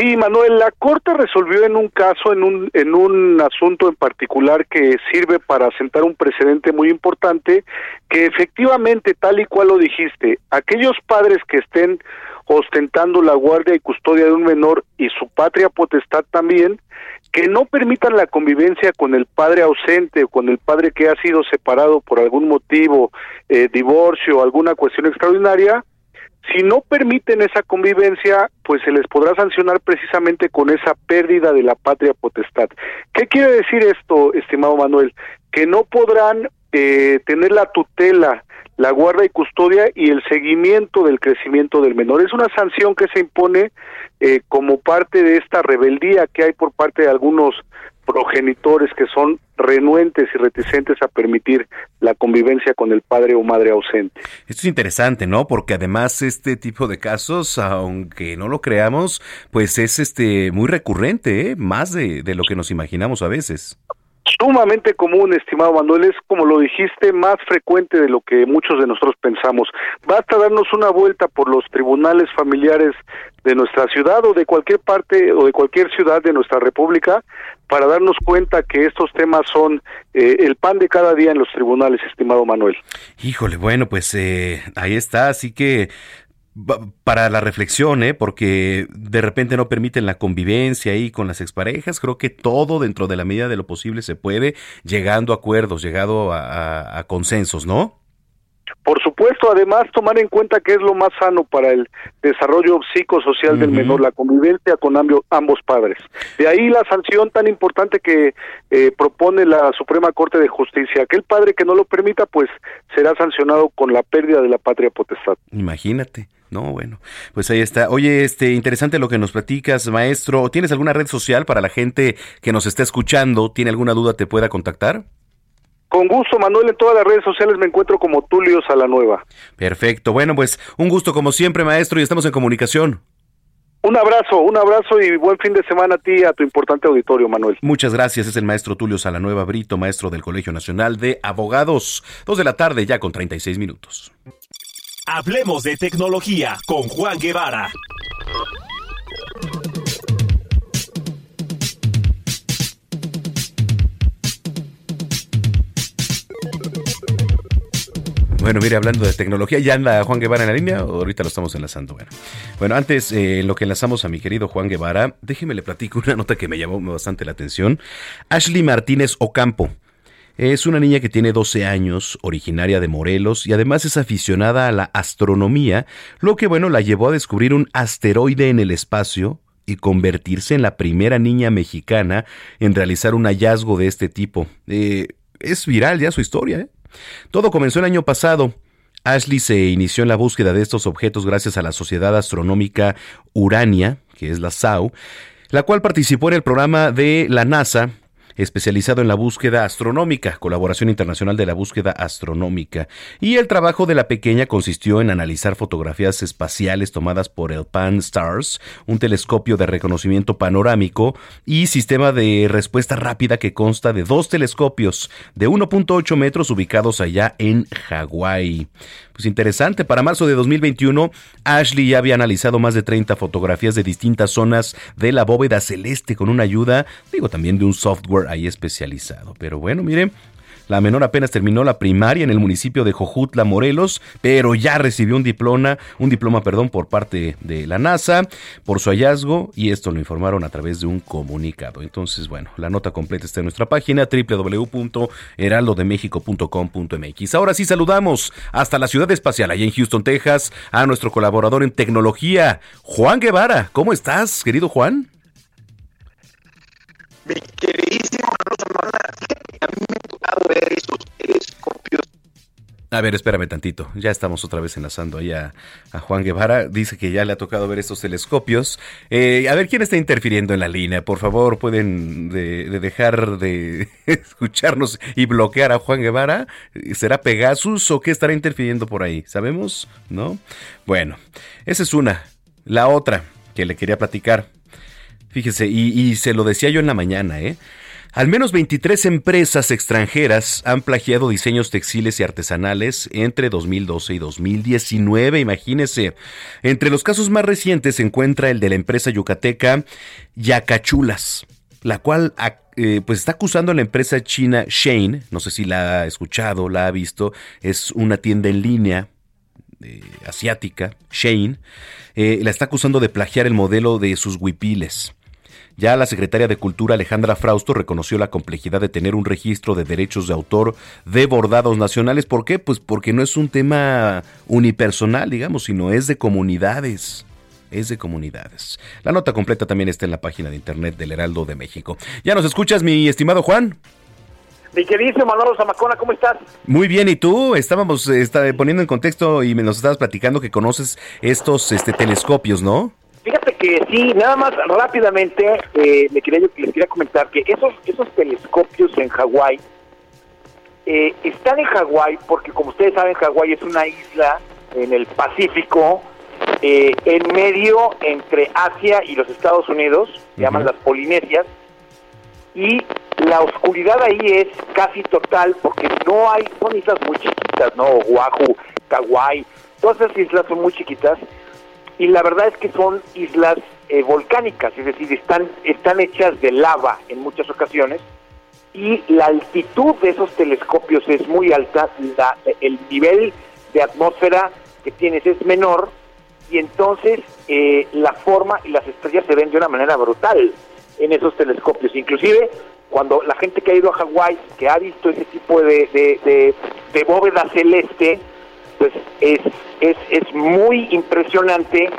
Sí, Manuel, la Corte resolvió en un caso, en un, en un asunto en particular que sirve para sentar un precedente muy importante, que efectivamente, tal y cual lo dijiste, aquellos padres que estén ostentando la guardia y custodia de un menor y su patria potestad también, que no permitan la convivencia con el padre ausente o con el padre que ha sido separado por algún motivo, eh, divorcio o alguna cuestión extraordinaria, Si no permiten esa convivencia, pues se les podrá sancionar precisamente con esa pérdida de la patria potestad. ¿Qué quiere decir esto, estimado Manuel? Que no podrán eh, tener la tutela, la guarda y custodia y el seguimiento del crecimiento del menor. Es una sanción que se impone eh, como parte de esta rebeldía que hay por parte de algunos progenitores que son renuentes y reticentes a permitir la convivencia con el padre o madre ausente. Esto es interesante, ¿no? Porque además este tipo de casos, aunque no lo creamos, pues es este muy recurrente, ¿eh? más de, de lo que nos imaginamos a veces sumamente común, estimado Manuel, es como lo dijiste, más frecuente de lo que muchos de nosotros pensamos. Basta darnos una vuelta por los tribunales familiares de nuestra ciudad o de cualquier parte o de cualquier ciudad de nuestra república para darnos cuenta que estos temas son eh, el pan de cada día en los tribunales, estimado Manuel. Híjole, bueno, pues eh, ahí está, así que para la reflexión, ¿eh? porque de repente no permiten la convivencia ahí con las exparejas. Creo que todo dentro de la medida de lo posible se puede, llegando a acuerdos, llegado a consensos, ¿no? Por supuesto, además tomar en cuenta que es lo más sano para el desarrollo psicosocial del menor, la convivencia con ambos padres. De ahí la sanción tan importante que eh, propone la Suprema Corte de Justicia. Aquel padre que no lo permita, pues será sancionado con la pérdida de la patria potestad. Imagínate. No, bueno, pues ahí está. Oye, este interesante lo que nos platicas, maestro. ¿Tienes alguna red social para la gente que nos está escuchando? ¿Tiene alguna duda te pueda contactar? Con gusto, Manuel, en todas las redes sociales me encuentro como Tulio Salanueva. Perfecto, bueno, pues un gusto como siempre, maestro, y estamos en comunicación. Un abrazo, un abrazo y buen fin de semana a ti y a tu importante auditorio, Manuel. Muchas gracias, es el maestro Tulio Salanueva Brito, maestro del Colegio Nacional de Abogados. Dos de la tarde, ya con 36 minutos. Hablemos de tecnología con Juan Guevara. Bueno, mire, hablando de tecnología, ¿ya anda Juan Guevara en la línea o ahorita lo estamos enlazando? Bueno, bueno antes, eh, lo que enlazamos a mi querido Juan Guevara, déjeme le platico una nota que me llamó bastante la atención. Ashley Martínez Ocampo. Es una niña que tiene 12 años, originaria de Morelos y además es aficionada a la astronomía, lo que bueno la llevó a descubrir un asteroide en el espacio y convertirse en la primera niña mexicana en realizar un hallazgo de este tipo. Eh, es viral ya su historia, ¿eh? Todo comenzó el año pasado. Ashley se inició en la búsqueda de estos objetos gracias a la Sociedad Astronómica Urania, que es la SAU, la cual participó en el programa de la NASA especializado en la búsqueda astronómica, colaboración internacional de la búsqueda astronómica. Y el trabajo de la pequeña consistió en analizar fotografías espaciales tomadas por el Pan-STARRS, un telescopio de reconocimiento panorámico y sistema de respuesta rápida que consta de dos telescopios de 1.8 metros ubicados allá en Hawái. Pues interesante, para marzo de 2021, Ashley ya había analizado más de 30 fotografías de distintas zonas de la bóveda celeste con una ayuda, digo, también de un software ahí especializado. Pero bueno, miren, la menor apenas terminó la primaria en el municipio de Jojutla, Morelos, pero ya recibió un diploma, un diploma, perdón, por parte de la NASA por su hallazgo y esto lo informaron a través de un comunicado. Entonces, bueno, la nota completa está en nuestra página www.heraldodemexico.com.mx. Ahora sí saludamos hasta la ciudad espacial, allá en Houston, Texas, a nuestro colaborador en tecnología, Juan Guevara. ¿Cómo estás, querido Juan? Mi queridísimo a mí me ha tocado ver esos telescopios. A ver, espérame tantito. Ya estamos otra vez enlazando ahí a, Juan Guevara. Dice que ya le ha tocado ver estos telescopios. Eh, a ver, ¿quién está interfiriendo en la línea? Por favor, pueden dejar de (laughs) escucharnos y bloquear a Juan Guevara. ¿Será Pegasus o qué estará interfiriendo por ahí? ¿Sabemos? ¿No? Bueno, esa es una. La otra que le quería platicar. Fíjese, y, se lo decía yo en la mañana, ¿eh? Al menos 23 empresas extranjeras han plagiado diseños textiles y artesanales entre 2012 y 2019, imagínese. Entre los casos más recientes se encuentra el de la empresa yucateca Yacachulas, la cual eh, pues está acusando a la empresa china Shane, no sé si la ha escuchado, la ha visto, es una tienda en línea eh, asiática, Shane, eh, la está acusando de plagiar el modelo de sus huipiles. Ya la secretaria de Cultura Alejandra Frausto reconoció la complejidad de tener un registro de derechos de autor de bordados nacionales. ¿Por qué? Pues porque no es un tema unipersonal, digamos, sino es de comunidades es de comunidades. La nota completa también está en la página de internet del Heraldo de México. ¿Ya nos escuchas, mi estimado Juan? Mi querido Manolo Zamacona, ¿cómo estás? Muy bien, ¿y tú? Estábamos está, poniendo en contexto y nos estabas platicando que conoces estos este, telescopios, ¿no? Fíjate que sí, nada más rápidamente eh, me quería, les quería comentar que esos, esos telescopios en Hawái eh, están en Hawái porque como ustedes saben Hawái es una isla en el Pacífico eh, en medio entre Asia y los Estados Unidos, se llaman las Polinesias, y la oscuridad ahí es casi total porque no hay, son islas muy chiquitas, ¿no? Oahu, Kauai, todas esas islas son muy chiquitas y la verdad es que son islas eh, volcánicas, es decir, están, están hechas de lava en muchas ocasiones y la altitud de esos telescopios es muy alta, el nivel de atmósfera que tienes es menor y entonces eh, la forma y las estrellas se ven de una manera brutal en esos telescopios. Inclusive cuando la gente que ha ido a Hawái, que ha visto ese tipo de, bóveda celeste, pues es, es, es muy impresionante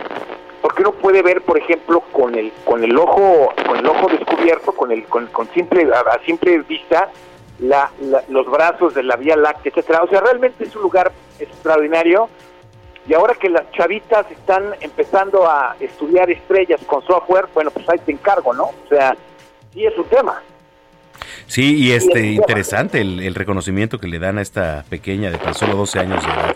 porque uno puede ver, por ejemplo, con el con el ojo con el ojo descubierto, con el con, simple a, simple vista, la, los brazos de la Vía Láctea, etcétera. O sea, realmente es un lugar extraordinario y ahora que las chavitas están empezando a estudiar estrellas con software, bueno, pues ahí te encargo, ¿no? O sea, sí es un tema. Sí, y este interesante el, reconocimiento que le dan a esta pequeña de tan solo 12 años de edad.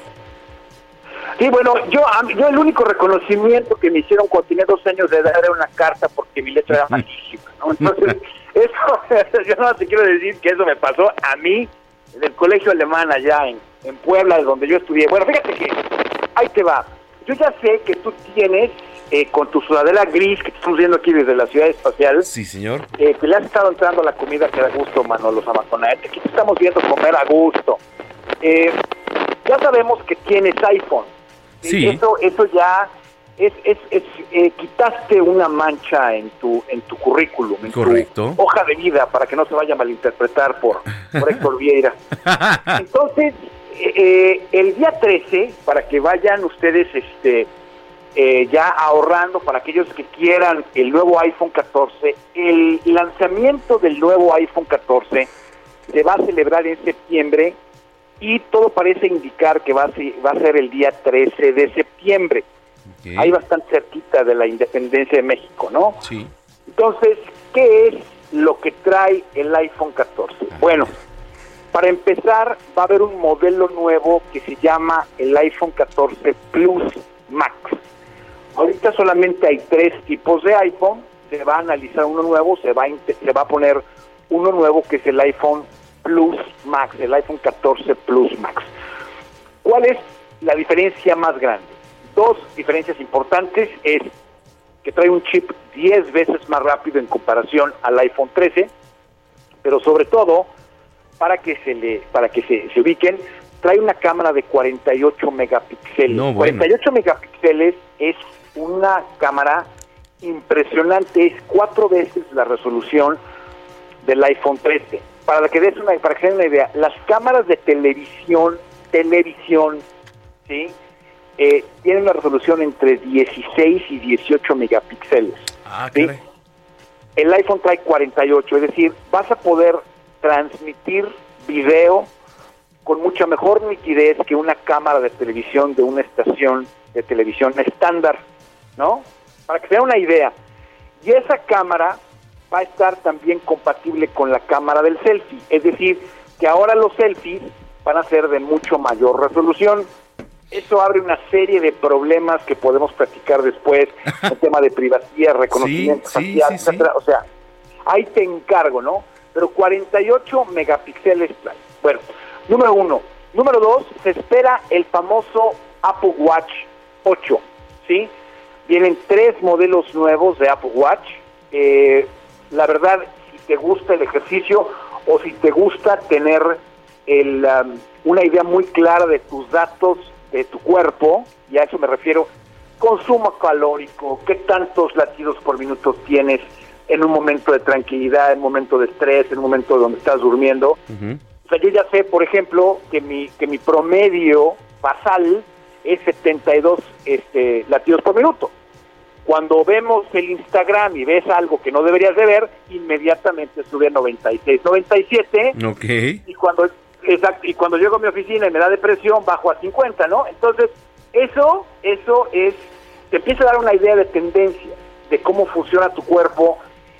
Sí, bueno, yo, yo el único reconocimiento que me hicieron cuando tenía 12 años de edad era una carta porque mi letra era malísima, ¿no? Entonces, (laughs) eso, (laughs) yo no te quiero decir que eso me pasó a mí en el colegio alemán allá en, en Puebla, donde yo estudié. Bueno, fíjate que ahí te va. Yo ya sé que tú tienes eh, con tu sudadera gris que estamos viendo aquí desde la ciudad espacial. Sí, señor. Eh, que le has estado entrando la comida que da gusto, Manolo Zamaconaete. Aquí te estamos viendo comer a gusto. Eh, ya sabemos que tienes iPhone. Sí. Eso, eso ya es, es, es eh, quitaste una mancha en tu en tu currículum, en Correcto. tu hoja de vida, para que no se vaya a malinterpretar por, por Héctor Vieira. (laughs) Entonces, eh, el día 13, para que vayan ustedes este, eh, ya ahorrando, para aquellos que quieran el nuevo iPhone 14, el lanzamiento del nuevo iPhone 14 se va a celebrar en septiembre y todo parece indicar que va a, ser, va a ser el día 13 de septiembre. Ahí bastante cerquita de la independencia de México, ¿no? Sí. Entonces, ¿qué es lo que trae el iPhone 14? Bueno, para empezar, va a haber un modelo nuevo que se llama el iPhone 14 Plus Max. Ahorita solamente hay tres tipos de iPhone, se va a analizar uno nuevo, se va a, se va a poner uno nuevo que es el iPhone Plus Max, el iPhone 14 Plus Max. ¿Cuál es la diferencia más grande? Dos diferencias importantes es que trae un chip 10 veces más rápido en comparación al iPhone 13, pero sobre todo para que se le para que se, ubiquen, trae una cámara de 48 megapíxeles. 48 megapíxeles es una cámara impresionante, es cuatro veces la resolución del iPhone 13. Para que des una para que den una idea, las cámaras de televisión, televisión, ¿sí? Eh, tienen una resolución entre 16 y 18 megapíxeles. Ah, El iPhone trae 48, es decir, vas a poder transmitir video con mucha mejor nitidez que una cámara de televisión de una estación de televisión estándar, ¿no? Para que se den una idea. Y esa cámara va a estar también compatible con la cámara del selfie, es decir, que ahora los selfies van a ser de mucho mayor resolución. Eso abre una serie de problemas que podemos platicar después, (laughs) el tema de privacidad, reconocimiento facial, etcétera. O sea, ahí te encargo, ¿no? pero 48 megapíxeles. Bueno, número uno. Número dos, se espera el famoso Apple Watch 8, ¿sí? Vienen tres modelos nuevos de Apple Watch. Eh, la verdad, si te gusta el ejercicio o si te gusta tener el, um, una idea muy clara de tus datos, de tu cuerpo, y a eso me refiero, consumo calórico, qué tantos latidos por minuto tienes, en un momento de tranquilidad, en un momento de estrés, en un momento donde estás durmiendo. O sea, yo ya sé, por ejemplo, que mi, que mi promedio basal es 72 este, latidos por minuto. Cuando vemos el Instagram y ves algo que no deberías de ver, inmediatamente sube a 96, 97. Ok. Y cuando, exacto, y cuando llego a mi oficina y me da depresión, bajo a 50, ¿no? Entonces, eso, eso es, te empieza a dar una idea de tendencia, de cómo funciona tu cuerpo,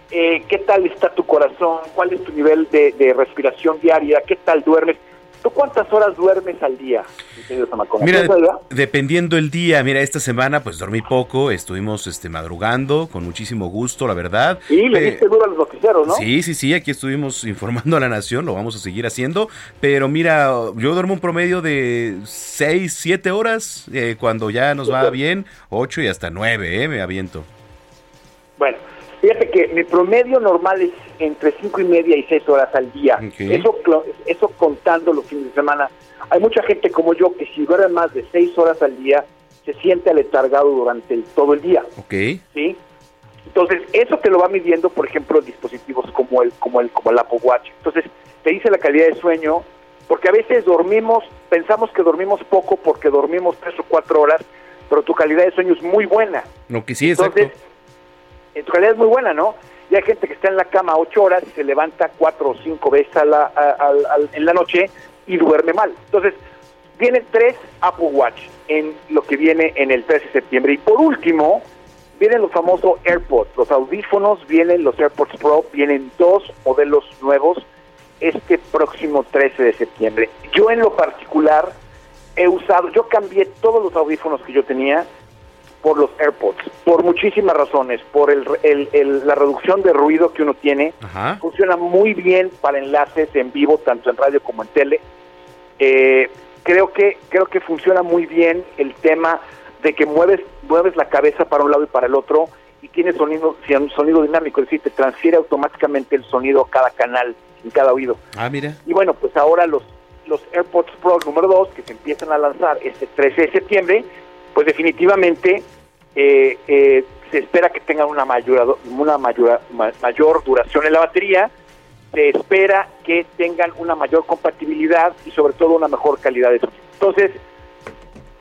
eh, qué tal está tu corazón, cuál es tu nivel de, de respiración diaria, qué tal duermes. ¿Tú cuántas horas duermes al día? Mira, dependiendo el día, mira, esta semana pues dormí poco, estuvimos este madrugando con muchísimo gusto, la verdad. Sí, le Eh, diste duro a los noticieros, ¿no? Sí, sí, sí, aquí estuvimos (laughs) informando a la nación, lo vamos a seguir haciendo, pero mira, yo duermo un promedio de 6, 7 horas, eh, cuando ya nos va bien, 8 y hasta 9, eh, me aviento. Bueno, fíjate que mi promedio normal es entre cinco y media y seis horas al día. Ok. Eso, eso contando los fines de semana. Hay mucha gente como yo que si duerme más de seis horas al día, se siente aletargado durante el- todo el día. Ok. ¿sí? Entonces, eso te lo va midiendo, por ejemplo, dispositivos como el, como el, como el Apple Watch. Entonces, te dice la calidad de sueño, porque a veces dormimos, pensamos que dormimos poco porque dormimos tres o cuatro horas, pero tu calidad de sueño es muy buena. Lo que sí, exacto. Entonces, eh, tu calidad es muy buena, ¿no? Y hay gente que está en la cama ocho horas y se levanta cuatro o cinco veces a la- en la noche y duerme mal. Entonces, vienen tres Apple Watch en lo que viene en el 13 de septiembre. Y por último, vienen los famosos AirPods, los audífonos, vienen los AirPods Pro, vienen dos modelos nuevos este próximo 13 de septiembre. Yo en lo particular he usado, yo cambié todos los audífonos que yo tenía por los AirPods, por muchísimas razones, por el, el- el- la reducción de ruido que uno tiene, Ajá. funciona muy bien para enlaces en vivo, tanto en radio como en tele. Eh, creo que creo que funciona muy bien el tema de que mueves mueves la cabeza para un lado y para el otro y tiene sonido sonido dinámico, es decir, te transfiere automáticamente el sonido a cada canal en cada oído. Ah, mira. Y bueno, pues ahora los, los AirPods Pro número 2 que se empiezan a lanzar este 13 de septiembre, pues definitivamente eh, eh, se espera que tengan una mayor, una mayor, ma- mayor duración en la batería, se espera que tengan una mayor compatibilidad y sobre todo una mejor calidad de sonido. Entonces,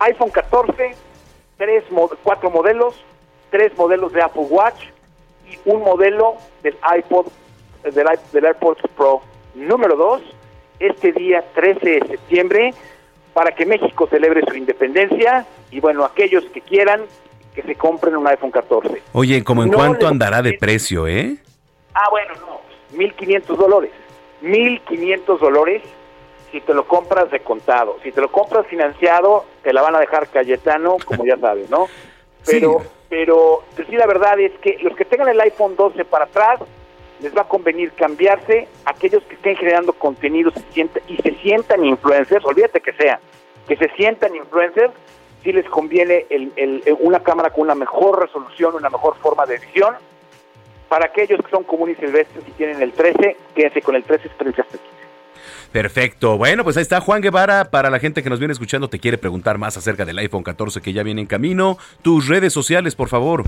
iPhone 14, tres, cuatro modelos, tres modelos de Apple Watch y un modelo del iPod, del, del AirPods Pro número 2, este día 13 de septiembre, para que México celebre su independencia y bueno, aquellos que quieran que se compren un iPhone 14. Oye, ¿como en No cuánto andará de precio, eh? Ah, bueno, no, 1.500 dólares. 1.500 dólares si te lo compras de contado. Si te lo compras financiado, te la van a dejar Cayetano, como ya sabes, ¿no? (laughs) Pero, pero pues sí, la verdad es que los que tengan el iPhone 12 para atrás, les va a convenir cambiarse. Aquellos que estén generando contenido se y se sientan influencers, olvídate que sean, que se sientan influencers, sí les conviene el- el- una cámara con una mejor resolución, una mejor forma de edición. Para aquellos que son comunes y silvestres y tienen el 13, quédense con el 13, espérense hasta aquí. Perfecto. Bueno, pues ahí está Juan Guevara. Para la gente que nos viene escuchando, te quiere preguntar más acerca del iPhone 14 que ya viene en camino. Tus redes sociales, por favor.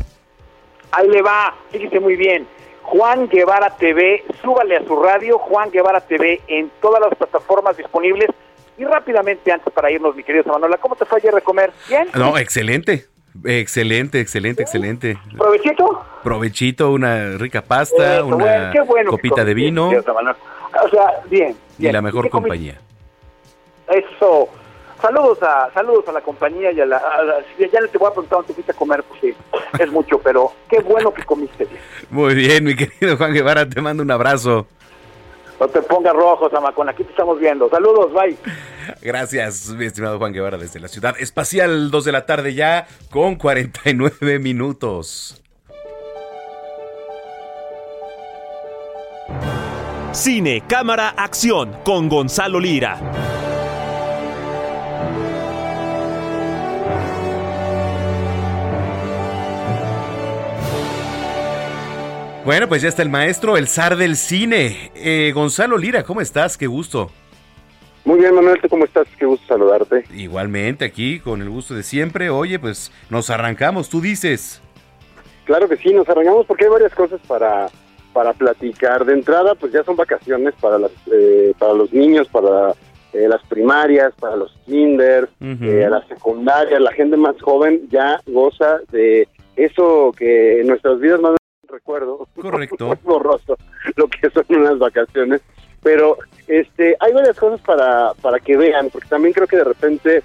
Ahí le va, fíjese muy bien. Juan Guevara TV, súbale a su radio, Juan Guevara TV en todas las plataformas disponibles. Y rápidamente, antes para irnos, mi querido Manuela, ¿cómo te fue ayer de comer? ¿Bien? No, excelente. Excelente, excelente, excelente. ¿Provechito? Provechito, una rica pasta, Eso, una bueno, bueno copita de vino Manuel. O sea, bien. y bien. la mejor compañía. Eso. Saludos a saludos a la compañía y a la... a la- ya te voy a preguntar dónde te fuiste a comer, porque es mucho, pero qué bueno que comiste bien. Muy bien, mi querido Juan Guevara, te mando un abrazo. No te pongas rojo, Zamacón, aquí te estamos viendo. Saludos, bye. (laughs) Gracias, mi estimado Juan Guevara, desde la ciudad espacial, 2 de la tarde ya, con 49 minutos. Cine, cámara, acción con Gonzalo Lira. Bueno, pues ya está el maestro, el zar del cine. Eh, Gonzalo Lira, ¿cómo estás? Qué gusto. Muy bien, Manuel, ¿tú cómo estás? Qué gusto saludarte. Igualmente aquí, con el gusto de siempre. Oye, pues nos arrancamos, tú dices. Claro que sí, nos arrancamos porque hay varias cosas para para platicar. De entrada, pues ya son vacaciones para las, eh, para los niños, para eh, las primarias, para los kinder, Ujú. eh, la secundaria, la gente más joven ya goza de eso que en nuestras vidas más recuerdo. Correcto. (laughs) borroso lo que son unas vacaciones. Pero este hay varias cosas para, para que vean, porque también creo que de repente,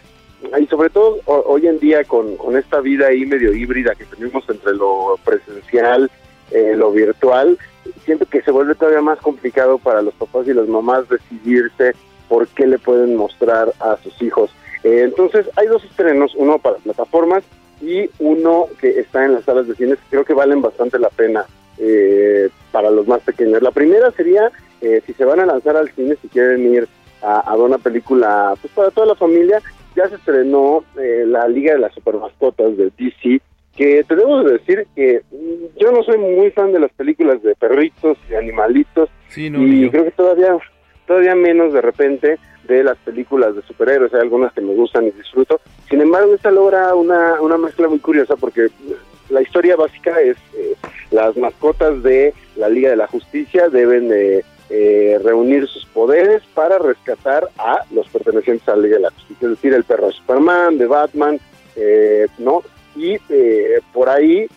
y sobre todo ho- hoy en día con, con esta vida ahí medio híbrida que tenemos entre lo presencial, eh, lo virtual, siento que se vuelve todavía más complicado para los papás y las mamás decidirse por qué le pueden mostrar a sus hijos. Eh, entonces, hay dos estrenos, uno para plataformas y uno que está en las salas de cines, creo que valen bastante la pena eh, para los más pequeños. La primera sería, eh, si se van a lanzar al cine, si quieren ir a, a ver una película pues para toda la familia, ya se estrenó eh, la Liga de las Supermascotas de DC, que tenemos que decir que mm, yo no soy muy fan de las películas de perritos y animalitos, Sí, no, y creo que todavía todavía menos de repente de las películas de superhéroes, hay algunas que me gustan y disfruto. Sin embargo, esta logra una, una mezcla muy curiosa porque la historia básica es eh, las mascotas de la Liga de la Justicia deben de eh, reunir sus poderes para rescatar a los pertenecientes a la Liga de la Justicia, es decir, el perro de Superman, de Batman, eh, ¿no? Y eh, por ahí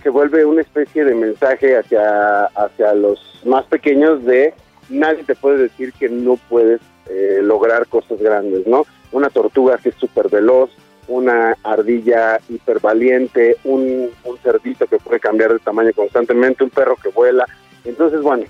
se vuelve una especie de mensaje hacia, hacia los más pequeños de nadie te puede decir que no puedes eh, lograr cosas grandes, ¿no? Una tortuga que es súper veloz, una ardilla hipervaliente, un, un cerdito que puede cambiar de tamaño constantemente, un perro que vuela. Entonces, bueno,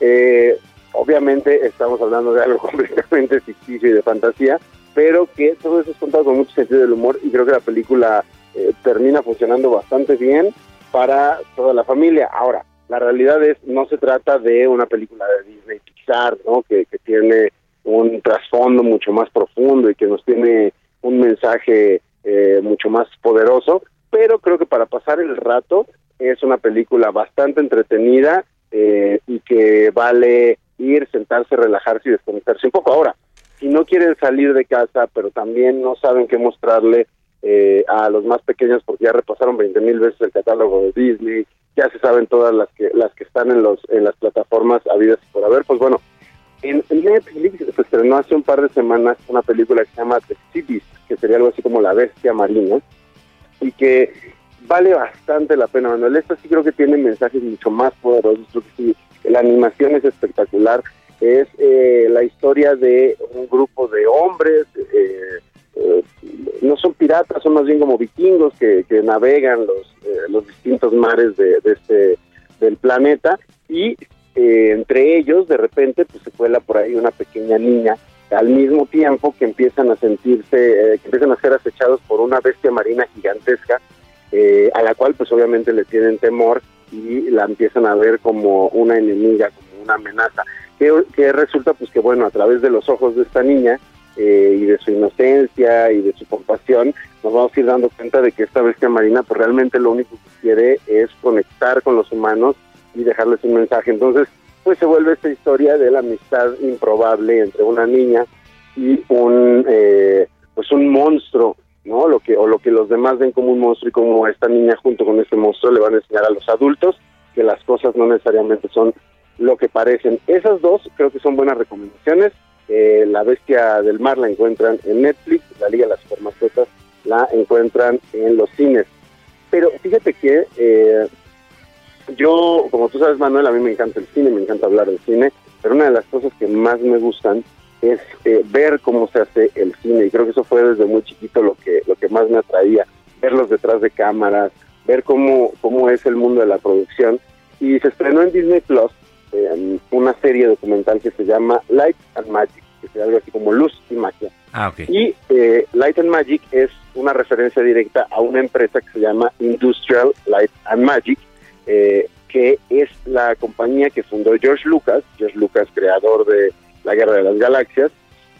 eh, obviamente estamos hablando de algo (laughs) completamente ficticio y de fantasía, pero que todo eso es contado con mucho sentido del humor y creo que la película eh, termina funcionando bastante bien para toda la familia. Ahora, la realidad es, no se trata de una película de Disney Pixar, ¿no? Que, que tiene un trasfondo mucho más profundo y que nos tiene un mensaje eh, mucho más poderoso, pero creo que para pasar el rato es una película bastante entretenida eh, y que vale ir, sentarse, relajarse y desconectarse un poco. Ahora, si no quieren salir de casa, pero también no saben qué mostrarle eh, a los más pequeños porque ya repasaron 20 mil veces el catálogo de Disney, ya se saben todas las que las que están en los en las plataformas habidas por haber, pues bueno, en, Netflix se estrenó hace un par de semanas una película que se llama The Beast, que sería algo así como la bestia marina, y que vale bastante la pena, Manuel. Esta sí creo que tiene mensajes mucho más poderosos, creo que sí, la animación es espectacular, es eh, la historia de un grupo de hombres, eh, eh, no son piratas, son más bien como vikingos que, que navegan los, eh, los distintos mares de, de este del planeta. Y eh, entre ellos de repente pues se cuela por ahí una pequeña niña al mismo tiempo que empiezan a sentirse, eh, que empiezan a ser acechados por una bestia marina gigantesca eh, a la cual pues obviamente le tienen temor y la empiezan a ver como una enemiga, como una amenaza, que, que resulta pues que bueno, a través de los ojos de esta niña eh, y de su inocencia y de su compasión, nos vamos a ir dando cuenta de que esta bestia marina pues realmente lo único que quiere es conectar con los humanos y dejarles un mensaje. Entonces, pues se vuelve esta historia de la amistad improbable entre una niña y un eh, pues un monstruo, ¿no? Lo que o lo que los demás ven como un monstruo y como esta niña junto con este monstruo le van a enseñar a los adultos que las cosas no necesariamente son lo que parecen. Esas dos creo que son buenas recomendaciones. Eh, la bestia del mar la encuentran en Netflix, la Liga de las Supermascotas la encuentran en los cines. Pero fíjate que eh, yo, como tú sabes, Manuel, a mí me encanta el cine, me encanta hablar del cine, pero una de las cosas que más me gustan es eh, ver cómo se hace el cine y creo que eso fue desde muy chiquito lo que lo que más me atraía, verlos detrás de cámaras, ver cómo cómo es el mundo de la producción y se estrenó en Disney Plus eh, una serie documental que se llama Light and Magic, que es algo así como luz y magia. Ah, ok. Y eh, Light and Magic es una referencia directa a una empresa que se llama Industrial Light and Magic, eh, que es la compañía que fundó George Lucas, George Lucas, creador de La Guerra de las Galaxias.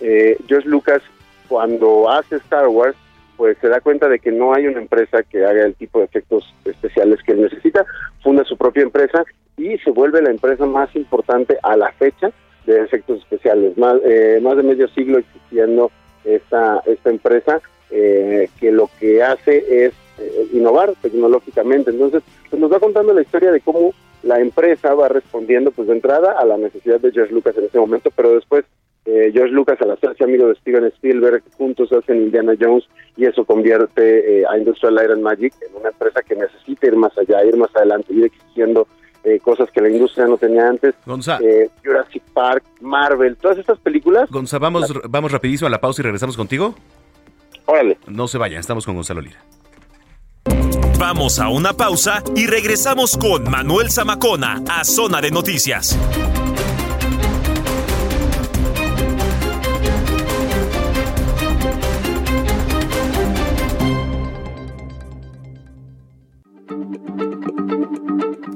Eh, George Lucas, cuando hace Star Wars, pues se da cuenta de que no hay una empresa que haga el tipo de efectos especiales que él necesita, funda su propia empresa y se vuelve la empresa más importante a la fecha de efectos especiales. Más, eh, más de medio siglo existiendo esta, esta empresa eh, que lo que hace es eh, innovar tecnológicamente. Entonces, pues nos va contando la historia de cómo la empresa va respondiendo pues de entrada a la necesidad de George Lucas en ese momento, pero después eh, George Lucas al hacerse amigo de Steven Spielberg, juntos hacen Indiana Jones y eso convierte eh, a Industrial Light and Magic en una empresa que necesita ir más allá, ir más adelante, ir exigiendo eh, cosas que la industria no tenía antes. Gonza. Eh, Jurassic Park, Marvel, todas estas películas. Gonza, vamos, vamos rapidísimo a la pausa y regresamos contigo. Órale. No se vayan, estamos con Gonzalo Lira. Vamos a una pausa y regresamos con Manuel Zamacona a Zona de Noticias.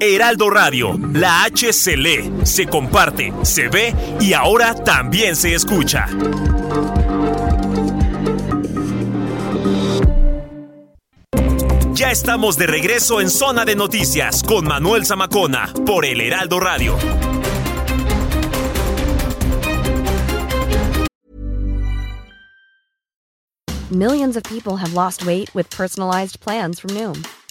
Heraldo Radio, la H se lee, se comparte, se ve y ahora también se escucha. Ya estamos de regreso en Zona de Noticias con Manuel Zamacona por el Heraldo Radio. Millions of people have lost weight with personalized plans from Noom,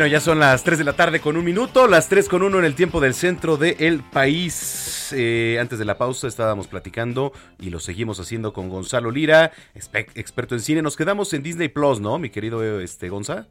Bueno, ya son las 3 de la tarde con un minuto, las 3 con 1 en el tiempo del centro del país. Eh, antes de la pausa estábamos platicando y lo seguimos haciendo con Gonzalo Lira, experto en cine. Nos quedamos en Disney Plus, ¿no, mi querido este, Gonza?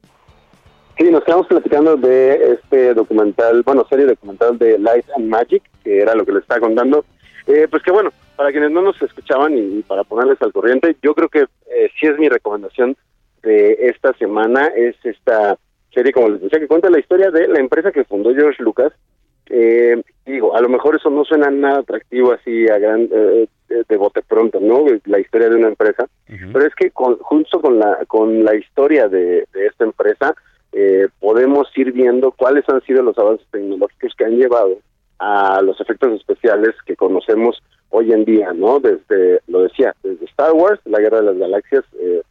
Sí, nos quedamos platicando de este documental, bueno, serie documental de Light and Magic, que era lo que les estaba contando. Eh, pues que bueno, para quienes no nos escuchaban y, y para ponerles al corriente, yo creo que eh, sí es mi recomendación de esta semana, es esta serie, como les decía, que cuenta la historia de la empresa que fundó George Lucas. Eh, digo, a lo mejor eso no suena nada atractivo así a gran, eh, de, bote pronto, ¿no? La historia de una empresa. Pero es que con, junto con la, con la historia de, de esta empresa, eh, podemos ir viendo cuáles han sido los avances tecnológicos que han llevado a los efectos especiales que conocemos hoy en día, ¿no? Desde, lo decía, desde Star Wars, la Guerra de las Galaxias, eh,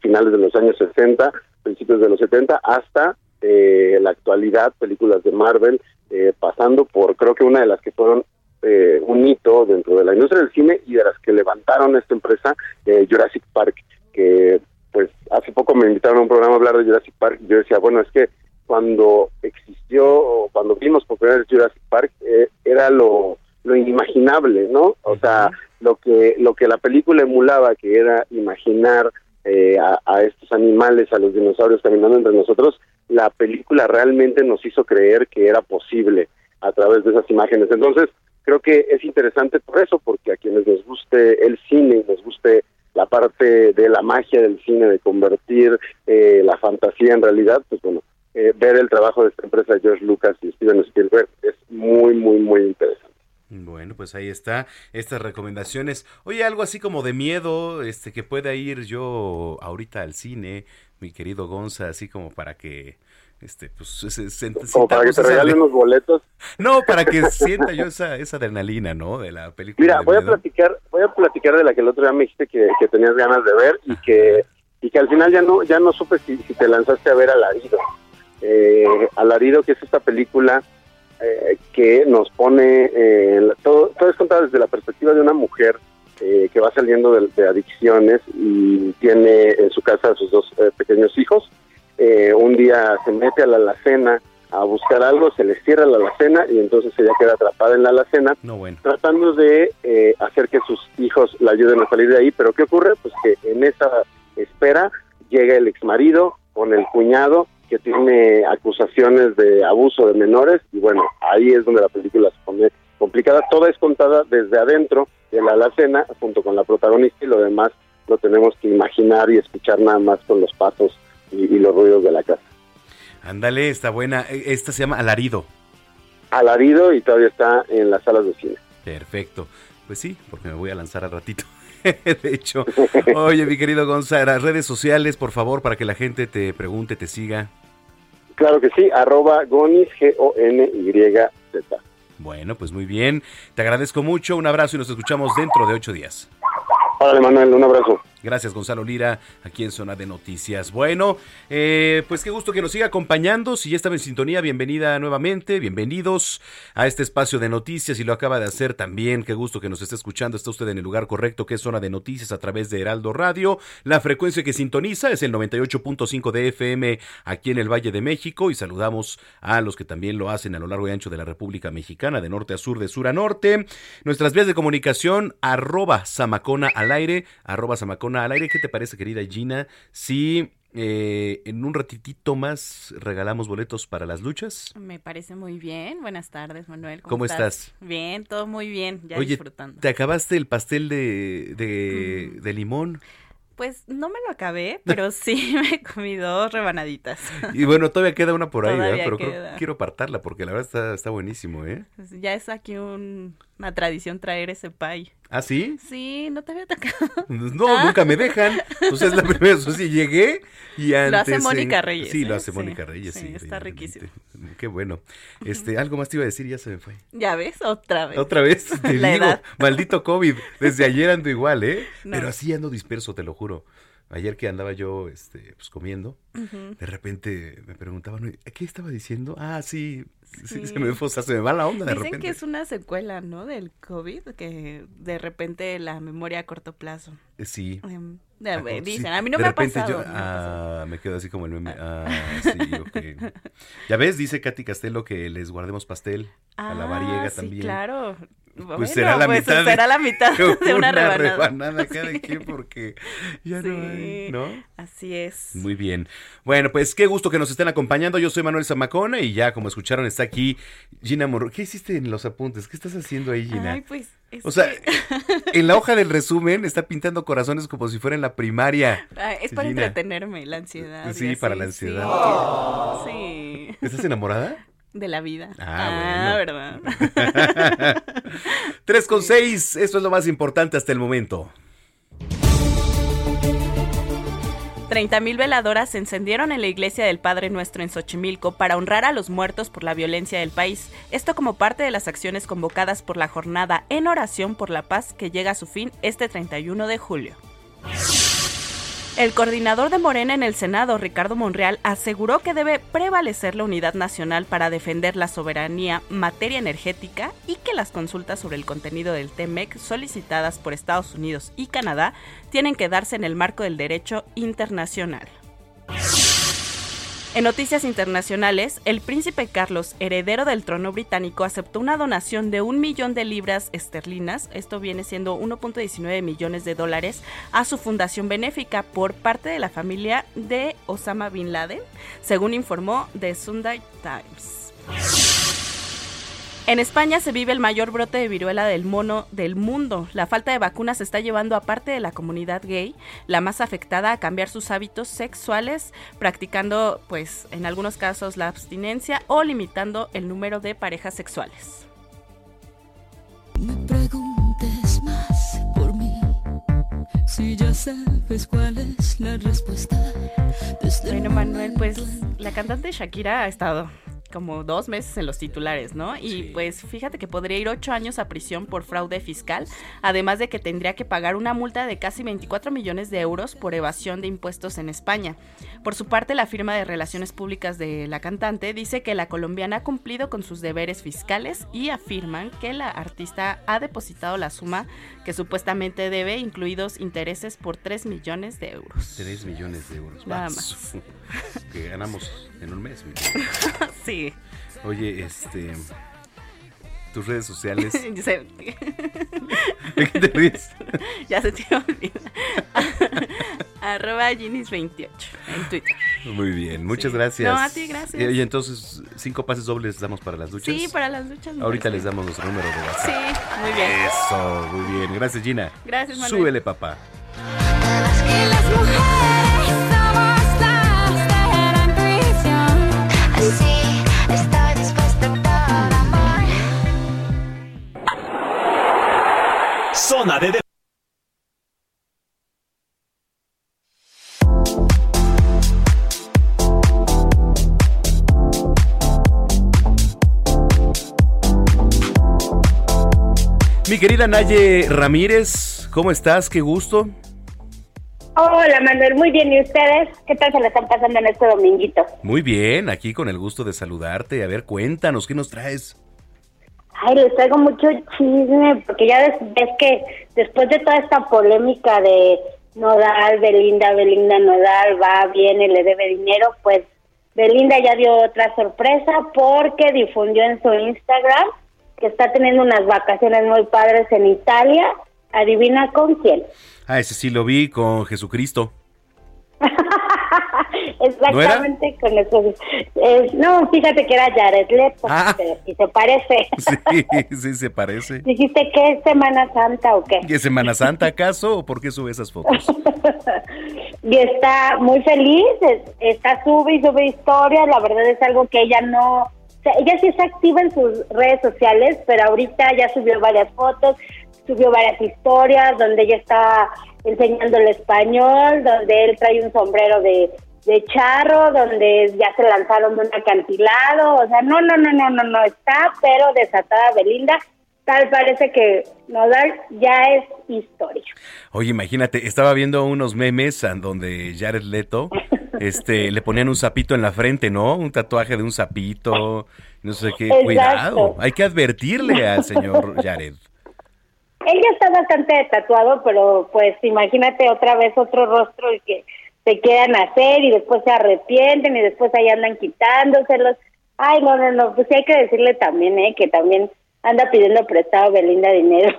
finales de los años 60, principios de los 70, hasta eh, la actualidad, películas de Marvel, eh, pasando por creo que una de las que fueron eh, un hito dentro de la industria del cine y de las que levantaron esta empresa, eh, Jurassic Park, que pues hace poco me invitaron a un programa a hablar de Jurassic Park y yo decía, bueno, es que cuando existió, o cuando vimos por primera vez Jurassic Park, eh, era lo, lo inimaginable, ¿no? O sea, lo que, lo que la película emulaba, que era imaginar eh, a, a estos animales, a los dinosaurios caminando entre nosotros, la película realmente nos hizo creer que era posible a través de esas imágenes. Entonces, creo que es interesante por eso, porque a quienes nos guste el cine, y nos guste la parte de la magia del cine, de convertir eh, la fantasía en realidad, pues bueno, eh, ver el trabajo de esta empresa George Lucas y Steven Spielberg es muy, muy, muy interesante. Bueno, pues ahí está, estas recomendaciones. Oye, algo así como de miedo, este, que pueda ir yo ahorita al cine, mi querido Gonza, así como para que, este, pues, se, se- Como para que te regalen unos boletos. (laughs) No, para que sienta yo esa, esa adrenalina, ¿no? De la película. Mira, voy a platicar, voy a platicar de la que el otro día me dijiste que, que tenías ganas de ver y que y que al final ya no ya no supe si, si te lanzaste a ver Alarido. Eh, Alarido, que es esta película eh, que nos pone eh, todo todo es contado desde la perspectiva de una mujer eh, que va saliendo de, de adicciones y tiene en su casa a sus dos eh, pequeños hijos. Eh, un día se mete a la alacena a buscar algo, se le cierra la alacena y entonces ella queda atrapada en la alacena No, bueno. tratando de eh, hacer que sus hijos la ayuden a salir de ahí, pero ¿qué ocurre? Pues que en esa espera llega el exmarido con el cuñado que tiene acusaciones de abuso de menores y bueno, ahí es donde la película se pone complicada. Toda es contada desde adentro de la alacena junto con la protagonista y lo demás lo tenemos que imaginar y escuchar nada más con los pasos y, y los ruidos de la casa. Ándale, está buena. E- Esta se llama Alarido. alarido y todavía está en las salas de cine. Perfecto. Pues sí, porque me voy a lanzar al ratito. (laughs) de hecho, oye, mi querido Gonzalo, redes sociales, por favor, para que la gente te pregunte, te siga. Claro que sí, arroba Gonis, G-O-N-Y-Z. Bueno, pues muy bien. Te agradezco mucho. Un abrazo y nos escuchamos dentro de ocho días. Hola, Manuel, un abrazo. Gracias, Gonzalo Lira, aquí en Zona de Noticias. Bueno, eh, pues qué gusto que nos siga acompañando. Si ya estaba en sintonía, bienvenida nuevamente, bienvenidos a este espacio de noticias. Y lo acaba de hacer también, qué gusto que nos esté escuchando. Está usted en el lugar correcto, que es Zona de Noticias a través de Heraldo Radio. La frecuencia que sintoniza es el 98.5 de FM aquí en el Valle de México. Y saludamos a los que también lo hacen a lo largo y ancho de la República Mexicana, de norte a sur, de sur a norte. Nuestras vías de comunicación, arroba Samacona al aire, arroba Samacona al aire. ¿Qué te parece, querida Gina? Si eh, en un ratitito más regalamos boletos para las luchas. Me parece muy bien. Buenas tardes, Manuel. ¿Cómo, estás? Bien, todo muy bien. Ya Oye, disfrutando. ¿te acabaste el pastel de, de, de limón? Pues no me lo acabé, pero sí (laughs) me comí dos rebanaditas. Y bueno, todavía queda una por ahí, ¿verdad? Pero creo- quiero apartarla porque la verdad está, está buenísimo, ¿eh? Pues ya es aquí un- una tradición traer ese pay. ¿Ah, sí? Sí, no te había tocado. No, nunca me dejan. Entonces es la (laughs) primera vez. llegué y antes... Lo hace Mónica en- Reyes, Sí, lo ¿eh? hace Sí, Mónica Reyes, sí, sí. está riquísimo. Qué bueno. Este, algo más te iba a decir ya se me fue. ¿Ya ves? Otra vez. Otra vez, (laughs) te La digo, edad. maldito COVID. Desde ayer ando igual, ¿eh? No. Pero así ando disperso, te lo juro. Ayer que andaba yo este, pues, comiendo, de repente me preguntaban, ¿qué estaba diciendo? Ah, sí, sí, Sí. se me o sea, se me va la onda de Dicen repente. que es una secuela, ¿no? Del COVID, que de repente la memoria a corto plazo. Eh, Sí. Em, de- Ah, sí. dicen, a mí no De me ha pasado. yo- no ah, me quedo así como el meme. Ah, sí, ok. (laughs) Ya ves, dice Katy Castelo que les guardemos pastel a la Ah, variega sí, también. claro. Pues Bueno, será la pues mitad. será la mitad (laughs) de una rebanada. rebanada cada Sí. quien porque ya no hay, Sí, ¿no? Así es. Muy bien. Bueno, pues qué gusto que nos estén acompañando. Yo soy Manuel Zamacona y ya, como escucharon, está aquí Gina Morro. ¿Qué hiciste en los apuntes? ¿Qué estás haciendo ahí, Gina? Ay, pues. es o sea, que- en la (laughs) hoja del resumen está pintando corazones como si fuera en la primaria. Es para Gina. entretenerme, la ansiedad. Sí, para la sí. ansiedad. Sí. ¿Estás enamorada? De la vida. Ah, ¿verdad? (laughs) 3 con 6, esto es lo más importante hasta el momento. 30.000 veladoras se encendieron en la iglesia del Padre Nuestro en Xochimilco para honrar a los muertos por la violencia del país. Esto como parte de las acciones convocadas por la jornada en oración por la paz que llega a su fin este 31 de julio. El coordinador de Morena en el Senado, Ricardo Monreal, aseguró que debe prevalecer la unidad nacional para defender la soberanía materia energética y que las consultas sobre el contenido del TEMEC solicitadas por Estados Unidos y Canadá tienen que darse en el marco del derecho internacional. En noticias internacionales, el príncipe Carlos, heredero del trono británico, aceptó una donación de un millón de libras esterlinas, esto viene siendo 1.19 millones de dólares, a su fundación benéfica por parte de la familia de Osama Bin Laden, según informó The Sunday Times. En España se vive el mayor brote de viruela del mono del mundo. La falta de vacunas está llevando a parte de la comunidad gay, la más afectada, a cambiar sus hábitos sexuales, practicando, pues, en algunos casos la abstinencia o limitando el número de parejas sexuales. preguntes más por mí. Si ya sabes cuál es la respuesta. Desde Bueno, Manuel, pues la cantante Shakira ha estado como dos meses en los titulares, ¿no? Y pues fíjate que podría ir ocho años a prisión por fraude fiscal, además de que tendría que pagar una multa de casi 24 millones de euros por evasión de impuestos en España. Por su parte, la firma de relaciones públicas de la cantante dice que la colombiana ha cumplido con sus deberes fiscales y afirman que la artista ha depositado la suma que supuestamente debe, incluidos intereses por 3 millones de euros. 3 millones de euros. Nada Vas. (laughs) (laughs) Que ganamos en un mes. (laughs) sí. Oye, este. Tus redes sociales. (laughs) Yo sé. ¿De qué te ríes? ya se te olvida. Arroba Ginis28 en Twitter. Muy bien, muchas gracias. No, a ti, gracias. Y, y entonces, cinco pases dobles damos para las duchas. Sí, para las duchas. Ahorita les damos nuestro número de WhatsApp. Sí, muy bien. Eso, muy bien. Gracias, Gina. Gracias, Manuel. Súbele, papá. Mi querida Naye Ramírez, ¿cómo estás? Qué gusto. Hola Manuel, muy bien. ¿Y ustedes? ¿Qué tal se le están pasando en este dominguito? Muy bien, aquí con el gusto de saludarte. A ver, cuéntanos, ¿qué nos traes? Ay, les traigo mucho chisme, porque ya ves, ves que después de toda esta polémica de Nodal, Belinda, Belinda, Nodal, va, viene, le debe dinero, pues Belinda ya dio otra sorpresa porque difundió en su Instagram que está teniendo unas vacaciones muy padres en Italia. Adivina con quién. Ah, ese sí lo vi con Jesucristo. (laughs) Exactamente con eso. Es- no, fíjate que era Jared Leto, Ah. pero si se parece. (laughs) Sí, sí, se parece. ¿Dijiste que es Semana Santa o qué? ¿Y es Semana Santa acaso o por qué sube esas fotos? (laughs) y está muy feliz, es- está sube y sube historias, la verdad es algo que ella no, o sea, ella sí está activa en sus redes sociales, pero ahorita ya subió varias fotos, subió varias historias donde ella está enseñando el español, donde él trae un sombrero de, de charro, donde ya se lanzaron de un acantilado, o sea, no, no, no, no, no, no, está pero desatada Belinda, tal parece que Nodal ya es historia. Oye, imagínate, estaba viendo unos memes en donde Jared Leto (laughs) este, le ponían un sapito en la frente, ¿no? Un tatuaje de un sapito, no sé qué. Exacto. Cuidado, hay que advertirle al señor Jared. Él ya está bastante tatuado, pero pues imagínate otra vez otro rostro el que se quieran hacer y después se arrepienten y después ahí andan quitándoselos. Ay, no, no, no, pues sí hay que decirle también, ¿eh? Que también anda pidiendo prestado Belinda dinero.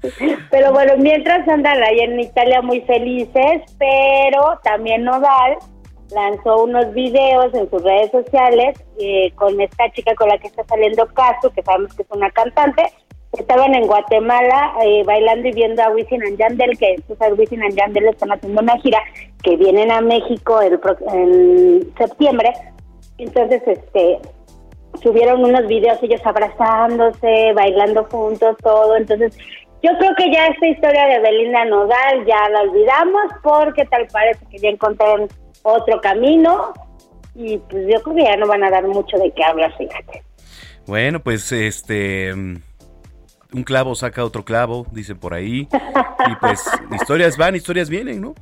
(laughs) pero bueno, mientras andan ahí en Italia muy felices, pero también Nodal lanzó unos videos en sus redes sociales eh, con esta chica con la que está saliendo Casu, que sabemos que es una cantante. Estaban en Guatemala eh, bailando y viendo a Wisin and Yandel, que tú sabes, Wisin and Yandel están haciendo una gira, que vienen a México el en septiembre. Entonces, este, subieron unos videos ellos abrazándose, bailando juntos, todo. Entonces, yo creo que ya esta historia de Belinda Nodal ya la olvidamos porque tal parece que ya encontraron otro camino y pues yo creo que ya no van a dar mucho de qué hablar, fíjate. Bueno, pues este mm, un clavo saca otro clavo, dicen por ahí. (laughs) Y pues historias van, historias vienen, ¿no?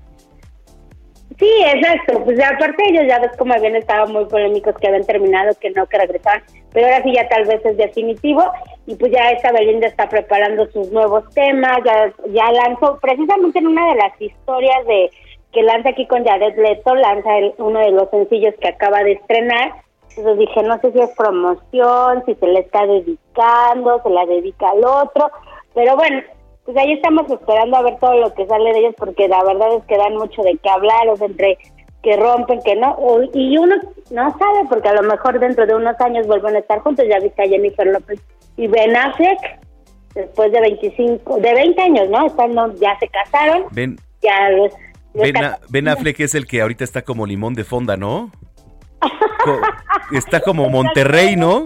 Sí, exacto. Pues aparte ellos ya ves como habían estado muy polémicos que habían terminado, que no, que regresaban. Pero ahora sí ya tal vez es definitivo. Y pues ya esta Belinda está preparando sus nuevos temas. Ya, ya lanzó, precisamente en una de las historias de que lanza aquí con Jared Leto, lanza el- uno de los sencillos que acaba de estrenar. Entonces dije, no sé si es promoción, si se le está dedicando, se la dedica al otro. Pero bueno, pues ahí estamos esperando a ver todo lo que sale de ellos porque la verdad es que dan mucho de qué hablar, o sea, entre que rompen, que no, y uno no sabe porque a lo mejor dentro de unos años vuelven a estar juntos, ya viste a Jennifer López y Ben Affleck, después de 25, de 20 años, ¿no? Están, no, ya se casaron, Ben, ya los... ben, A- Ben Affleck es el que ahorita está como limón de fonda, ¿no? (laughs) Está como Monterrey, ¿no?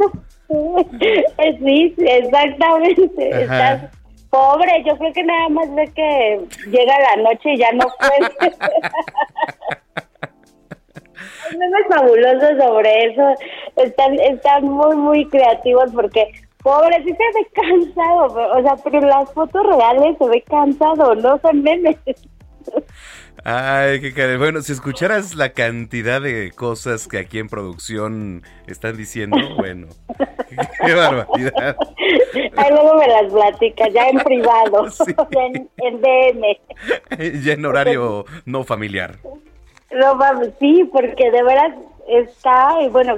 Sí, exactamente. Estás pobre. Yo creo que nada más ve que llega la noche y ya no puede. (laughs) Memes fabulosos sobre eso. Están, están muy, muy creativos porque, pobre, sí se ve cansado. O sea, pero las fotos reales se ve cansado, no son memes. Ay, qué cara. Bueno, si escucharas la cantidad de cosas que aquí en producción están diciendo, (laughs) bueno, qué barbaridad. Ahí luego me las platicas, ya en privado, (laughs) (laughs) ya en, en DM. Ya en horario no familiar. No sí, porque de veras está, y bueno,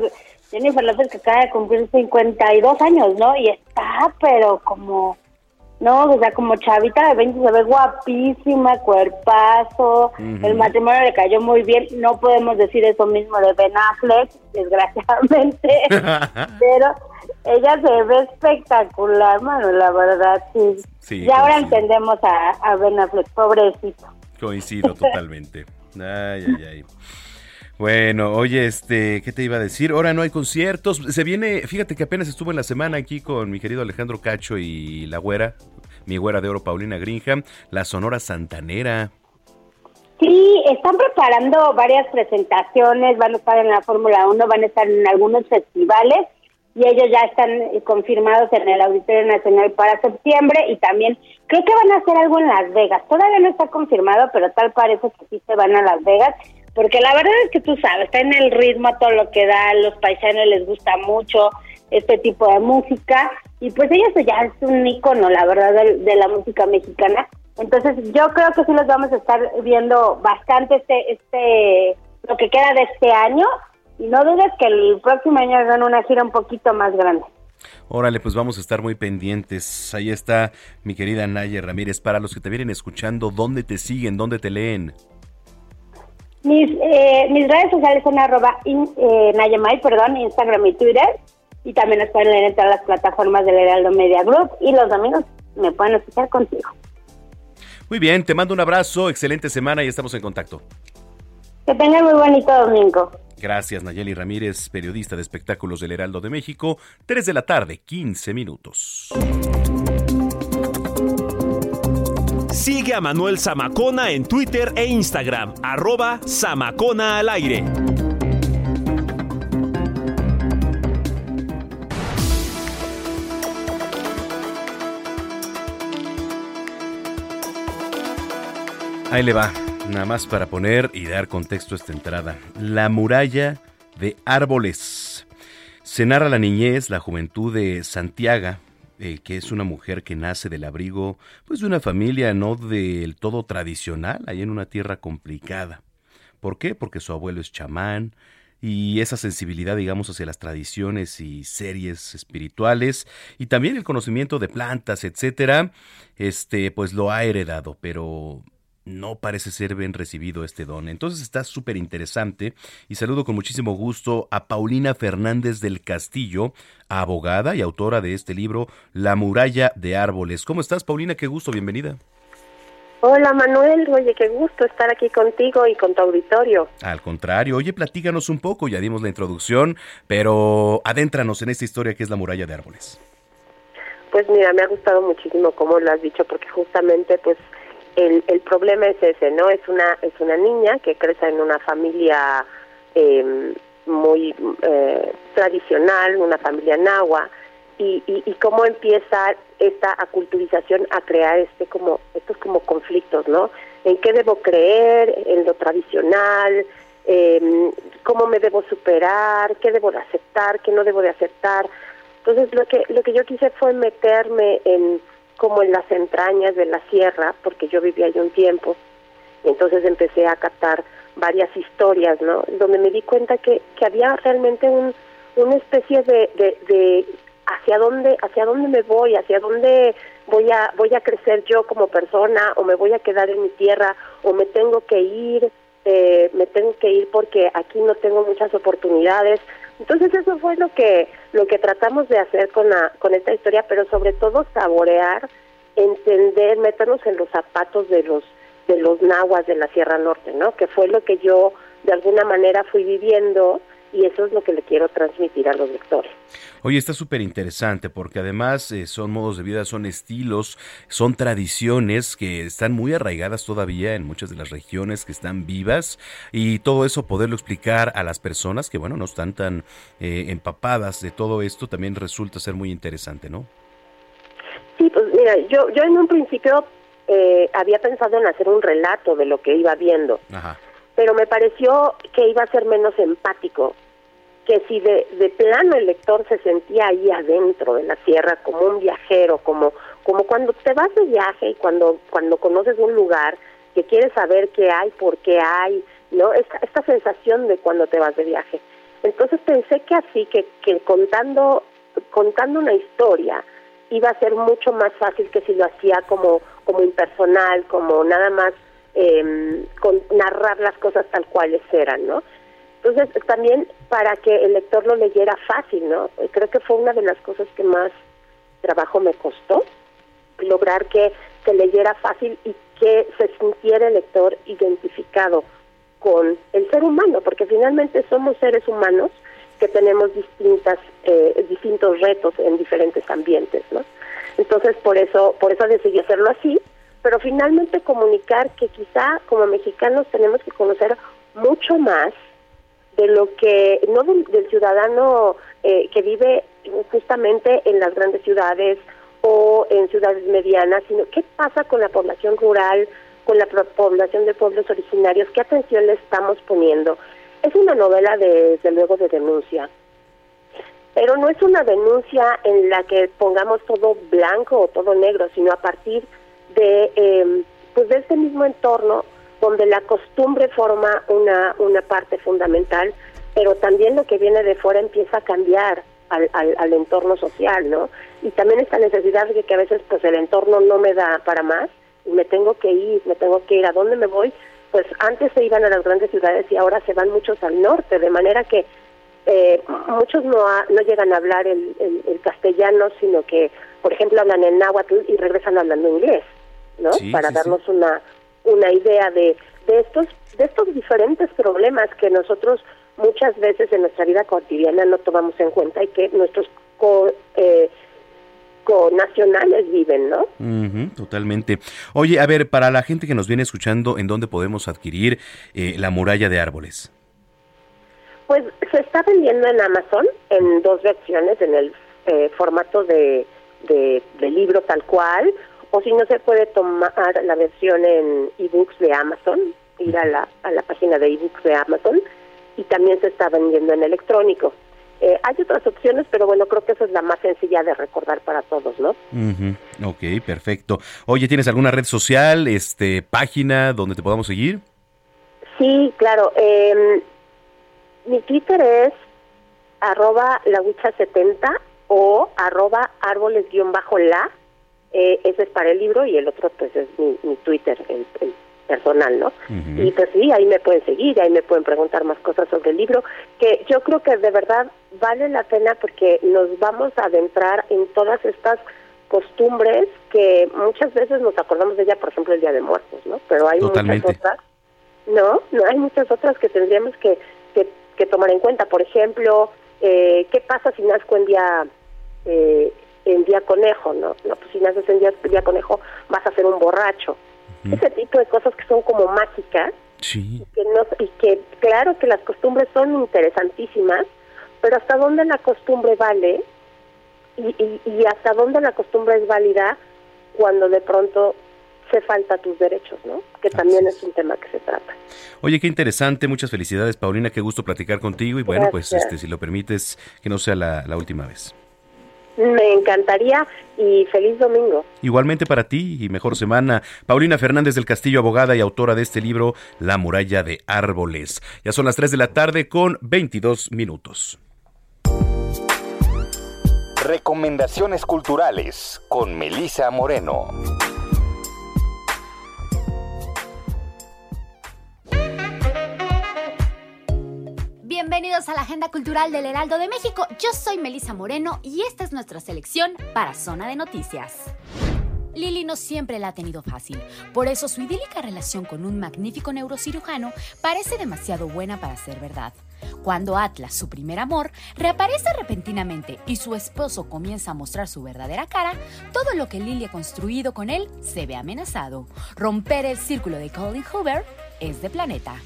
Jennifer López que acaba de cumplir 52 años, ¿no? Y está, pero como, no, o sea, como chavita de 20 se ve guapísima, cuerpazo, el matrimonio le cayó muy bien, no podemos decir eso mismo de Ben Affleck, desgraciadamente, (laughs) pero ella se ve espectacular, mano, la verdad, sí. Sí, y ahora coincido. entendemos a, a Ben Affleck, pobrecito. Coincido totalmente. Ay, ay, ay. Bueno, oye, este, ¿qué te iba a decir? Ahora no hay conciertos. Se viene, fíjate que apenas estuve en la semana aquí con mi querido Alejandro Cacho y la güera, mi güera de oro Paulina Grinham, la Sonora Santanera. Sí, están preparando varias presentaciones, van a estar en la Fórmula 1, van a estar en algunos festivales y ellos ya están eh, confirmados en el Auditorio Nacional para septiembre y también creo que van a hacer algo en Las Vegas. Todavía no está confirmado, pero tal parece que sí se van a Las Vegas, porque la verdad es que tú sabes, está en el ritmo todo lo que da, los paisanos les gusta mucho este tipo de música y pues ellos ya es un icono, la verdad, de la música mexicana entonces yo creo que sí los vamos a estar viendo bastante este, este, lo que queda de este año y no dudes que el próximo año hagan una gira un poquito más grande. Órale, pues vamos a estar muy pendientes. Ahí está mi querida Naya Ramírez. Para los que te vienen escuchando, ¿dónde te siguen? ¿Dónde te leen? Mis, eh, mis redes sociales son arroba eh, Nayamay, perdón, Instagram y Twitter. Y también nos pueden leer en todas las plataformas del Heraldo Media Group. Y los domingos me pueden escuchar contigo. Muy bien, te mando un abrazo, excelente semana y estamos en contacto. Que tengan muy bonito domingo. Gracias, Nayeli Ramírez, periodista de espectáculos del Heraldo de México. 3 de la tarde, 15 minutos. Sigue a Manuel Zamacona en Twitter e Instagram, arroba Zamacona al aire. Ahí le va, nada más para poner y dar contexto a esta entrada. La muralla de árboles. Se narra la niñez, la juventud de Santiago, eh, que es una mujer que nace del abrigo pues de una familia no del todo tradicional, ahí en una tierra complicada. ¿Por qué? Porque su abuelo es chamán, y esa sensibilidad, digamos, hacia las tradiciones y series espirituales y también el conocimiento de plantas, etcétera, este, pues lo ha heredado, pero no parece ser bien recibido este don. Entonces está súper interesante y saludo con muchísimo gusto a Paulina Fernández del Castillo, abogada y autora de este libro La muralla de árboles. ¿Cómo estás, Paulina? Qué gusto, bienvenida. Hola Manuel, oye, qué gusto estar aquí contigo y con tu auditorio. Al contrario, oye, platíganos un poco, ya dimos la introducción, pero adéntranos en esta historia que es la muralla de árboles. Pues mira, me ha gustado muchísimo como lo has dicho, porque justamente pues el, el problema es ese, ¿no? Es una, es una niña que crece en una familia em, muy eh, tradicional, una familia nahua, y, y, y, cómo empieza esta aculturización a crear este como estos como conflictos, ¿no? ¿En qué debo creer? ¿En lo tradicional? Eh, ¿Cómo me debo superar? ¿Qué debo de aceptar? ¿Qué no debo de aceptar? Entonces lo que lo que yo quise fue meterme en como en las entrañas de la sierra, porque yo vivía ahí un tiempo, y entonces empecé a captar varias historias, ¿no? Donde me di cuenta que, que había realmente un, una especie de, de, hacia dónde, hacia dónde me voy, hacia dónde voy a, voy a crecer yo como persona, o me voy a quedar en mi tierra, o me tengo que ir, eh, me tengo que ir porque aquí no tengo muchas oportunidades. Entonces eso fue lo que lo que tratamos de hacer con la con esta historia, pero sobre todo saborear, entender, meternos en los zapatos de los de los nahuas de la Sierra Norte, ¿no? Que fue lo que yo de alguna manera fui viviendo y eso es lo que le quiero transmitir a los lectores. Oye, está súper interesante porque además eh, son modos de vida, son estilos, son tradiciones que están muy arraigadas todavía en muchas de las regiones que están vivas y todo eso poderlo explicar a las personas que, bueno, no están tan eh, empapadas de todo esto también resulta ser muy interesante, ¿no? Sí, pues mira, yo, yo en un principio eh, había pensado en hacer un relato de lo que iba viendo. Ajá pero me pareció que iba a ser menos empático, que si de, de plano el lector se sentía ahí adentro de la sierra como un viajero, como, como cuando te vas de viaje y cuando, cuando conoces un lugar que quieres saber qué hay, por qué hay, ¿no? Esta, esta sensación de cuando te vas de viaje. Entonces pensé que así, que, que contando, contando una historia iba a ser mucho más fácil que si lo hacía como, como impersonal, como nada más eh, con narrar las cosas tal cuales eran, ¿no? Entonces, también para que el lector lo leyera fácil, ¿no? Creo que fue una de las cosas que más trabajo me costó, lograr que se leyera fácil y que se sintiera el lector identificado con el ser humano, porque finalmente somos seres humanos que tenemos distintas eh, distintos retos en diferentes ambientes, ¿no? Entonces por eso por eso decidí hacerlo así, pero finalmente comunicar que quizá como mexicanos tenemos que conocer mucho más de lo que no del, del ciudadano eh, que vive justamente en las grandes ciudades o en ciudades medianas, sino qué pasa con la población rural, con la población de pueblos originarios, qué atención le estamos poniendo. Es una novela de, desde luego de denuncia, pero no es una denuncia en la que pongamos todo blanco o todo negro, sino a partir de eh, pues de este mismo entorno donde la costumbre forma una una parte fundamental, pero también lo que viene de fuera empieza a cambiar al, al, al entorno social, ¿no? Y también esta necesidad de que a veces pues el entorno no me da para más y me tengo que ir, me tengo que ir, ¿a dónde me voy? Pues antes se iban a las grandes ciudades y ahora se van muchos al norte, de manera que eh, muchos no, ha- no llegan a hablar el, el- el castellano, sino que, por ejemplo, hablan en náhuatl y regresan hablando inglés, ¿no? Sí, Para sí, darnos una una idea de, de estos de estos diferentes problemas que nosotros muchas veces en nuestra vida cotidiana no tomamos en cuenta y que nuestros co, eh, nacionales viven, ¿no? Ujú, totalmente. Oye, a ver, para la gente que nos viene escuchando, ¿en dónde podemos adquirir eh, la muralla de árboles? Pues se está vendiendo en Amazon en dos versiones, en el eh, formato de, de, de libro tal cual, o si no se puede tomar la versión en ebooks de Amazon, ir a la, a la página de ebooks de Amazon, y también se está vendiendo en electrónico. Eh, hay otras opciones, pero bueno, creo que esa es la más sencilla de recordar para todos, ¿no? Ujú, Ok, perfecto. Oye, ¿tienes alguna red social, este, página donde te podamos seguir? Sí, claro. eh, mi Twitter es arroba lagucha70 o arroba árboles-la. Eh, ese es para el libro y el otro pues es mi, mi Twitter, el, el personal, ¿no? Y pues sí, ahí me pueden seguir, ahí me pueden preguntar más cosas sobre el libro, que yo creo que de verdad vale la pena porque nos vamos a adentrar en todas estas costumbres que muchas veces nos acordamos de ella, por ejemplo, el Día de Muertos, ¿no? Pero hay Totalmente. muchas otras no, no hay muchas otras que tendríamos que, que, que tomar en cuenta. Por ejemplo, eh, ¿qué pasa si nazco en día eh, en día conejo? No, no pues si naces en día, día conejo vas a ser un borracho. Ese tipo de cosas que son como mágicas Sí. que no, y que claro que las costumbres son interesantísimas, pero hasta dónde la costumbre vale y, y, y hasta dónde la costumbre es válida cuando de pronto se falta tus derechos, ¿no? Que también es un tema que se trata. Oye, qué interesante, muchas felicidades, Paulina, qué gusto platicar contigo y bueno, pues este, si lo permites, que no sea la, la última vez. Me encantaría y feliz domingo. Igualmente para ti y mejor semana. Paulina Fernández del Castillo, abogada y autora de este libro, La muralla de árboles. Ya son las 3 de la tarde con 22 minutos. Recomendaciones culturales con Melisa Moreno. Bienvenidos a la Agenda Cultural del Heraldo de México. Yo soy Melisa Moreno y esta es nuestra selección para Zona de Noticias. Lily no siempre la ha tenido fácil, por eso su idílica relación con un magnífico neurocirujano parece demasiado buena para ser verdad. Cuando Atlas, su primer amor, reaparece repentinamente y su esposo comienza a mostrar su verdadera cara, todo lo que Lily ha construido con él se ve amenazado. Romper el círculo de Colin Hoover es de planeta.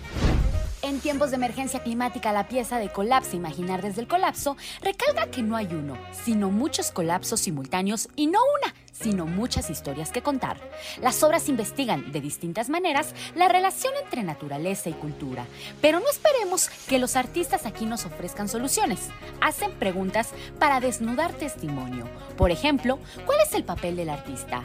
En tiempos de emergencia climática, la pieza de Colapse Imaginar desde el colapso recalca que no hay uno, sino muchos colapsos simultáneos y no una, sino muchas historias que contar. Las obras investigan de distintas maneras la relación entre naturaleza y cultura, pero no esperemos que los artistas aquí nos ofrezcan soluciones. Hacen preguntas para desnudar testimonio. Por ejemplo, ¿cuál es el papel del artista?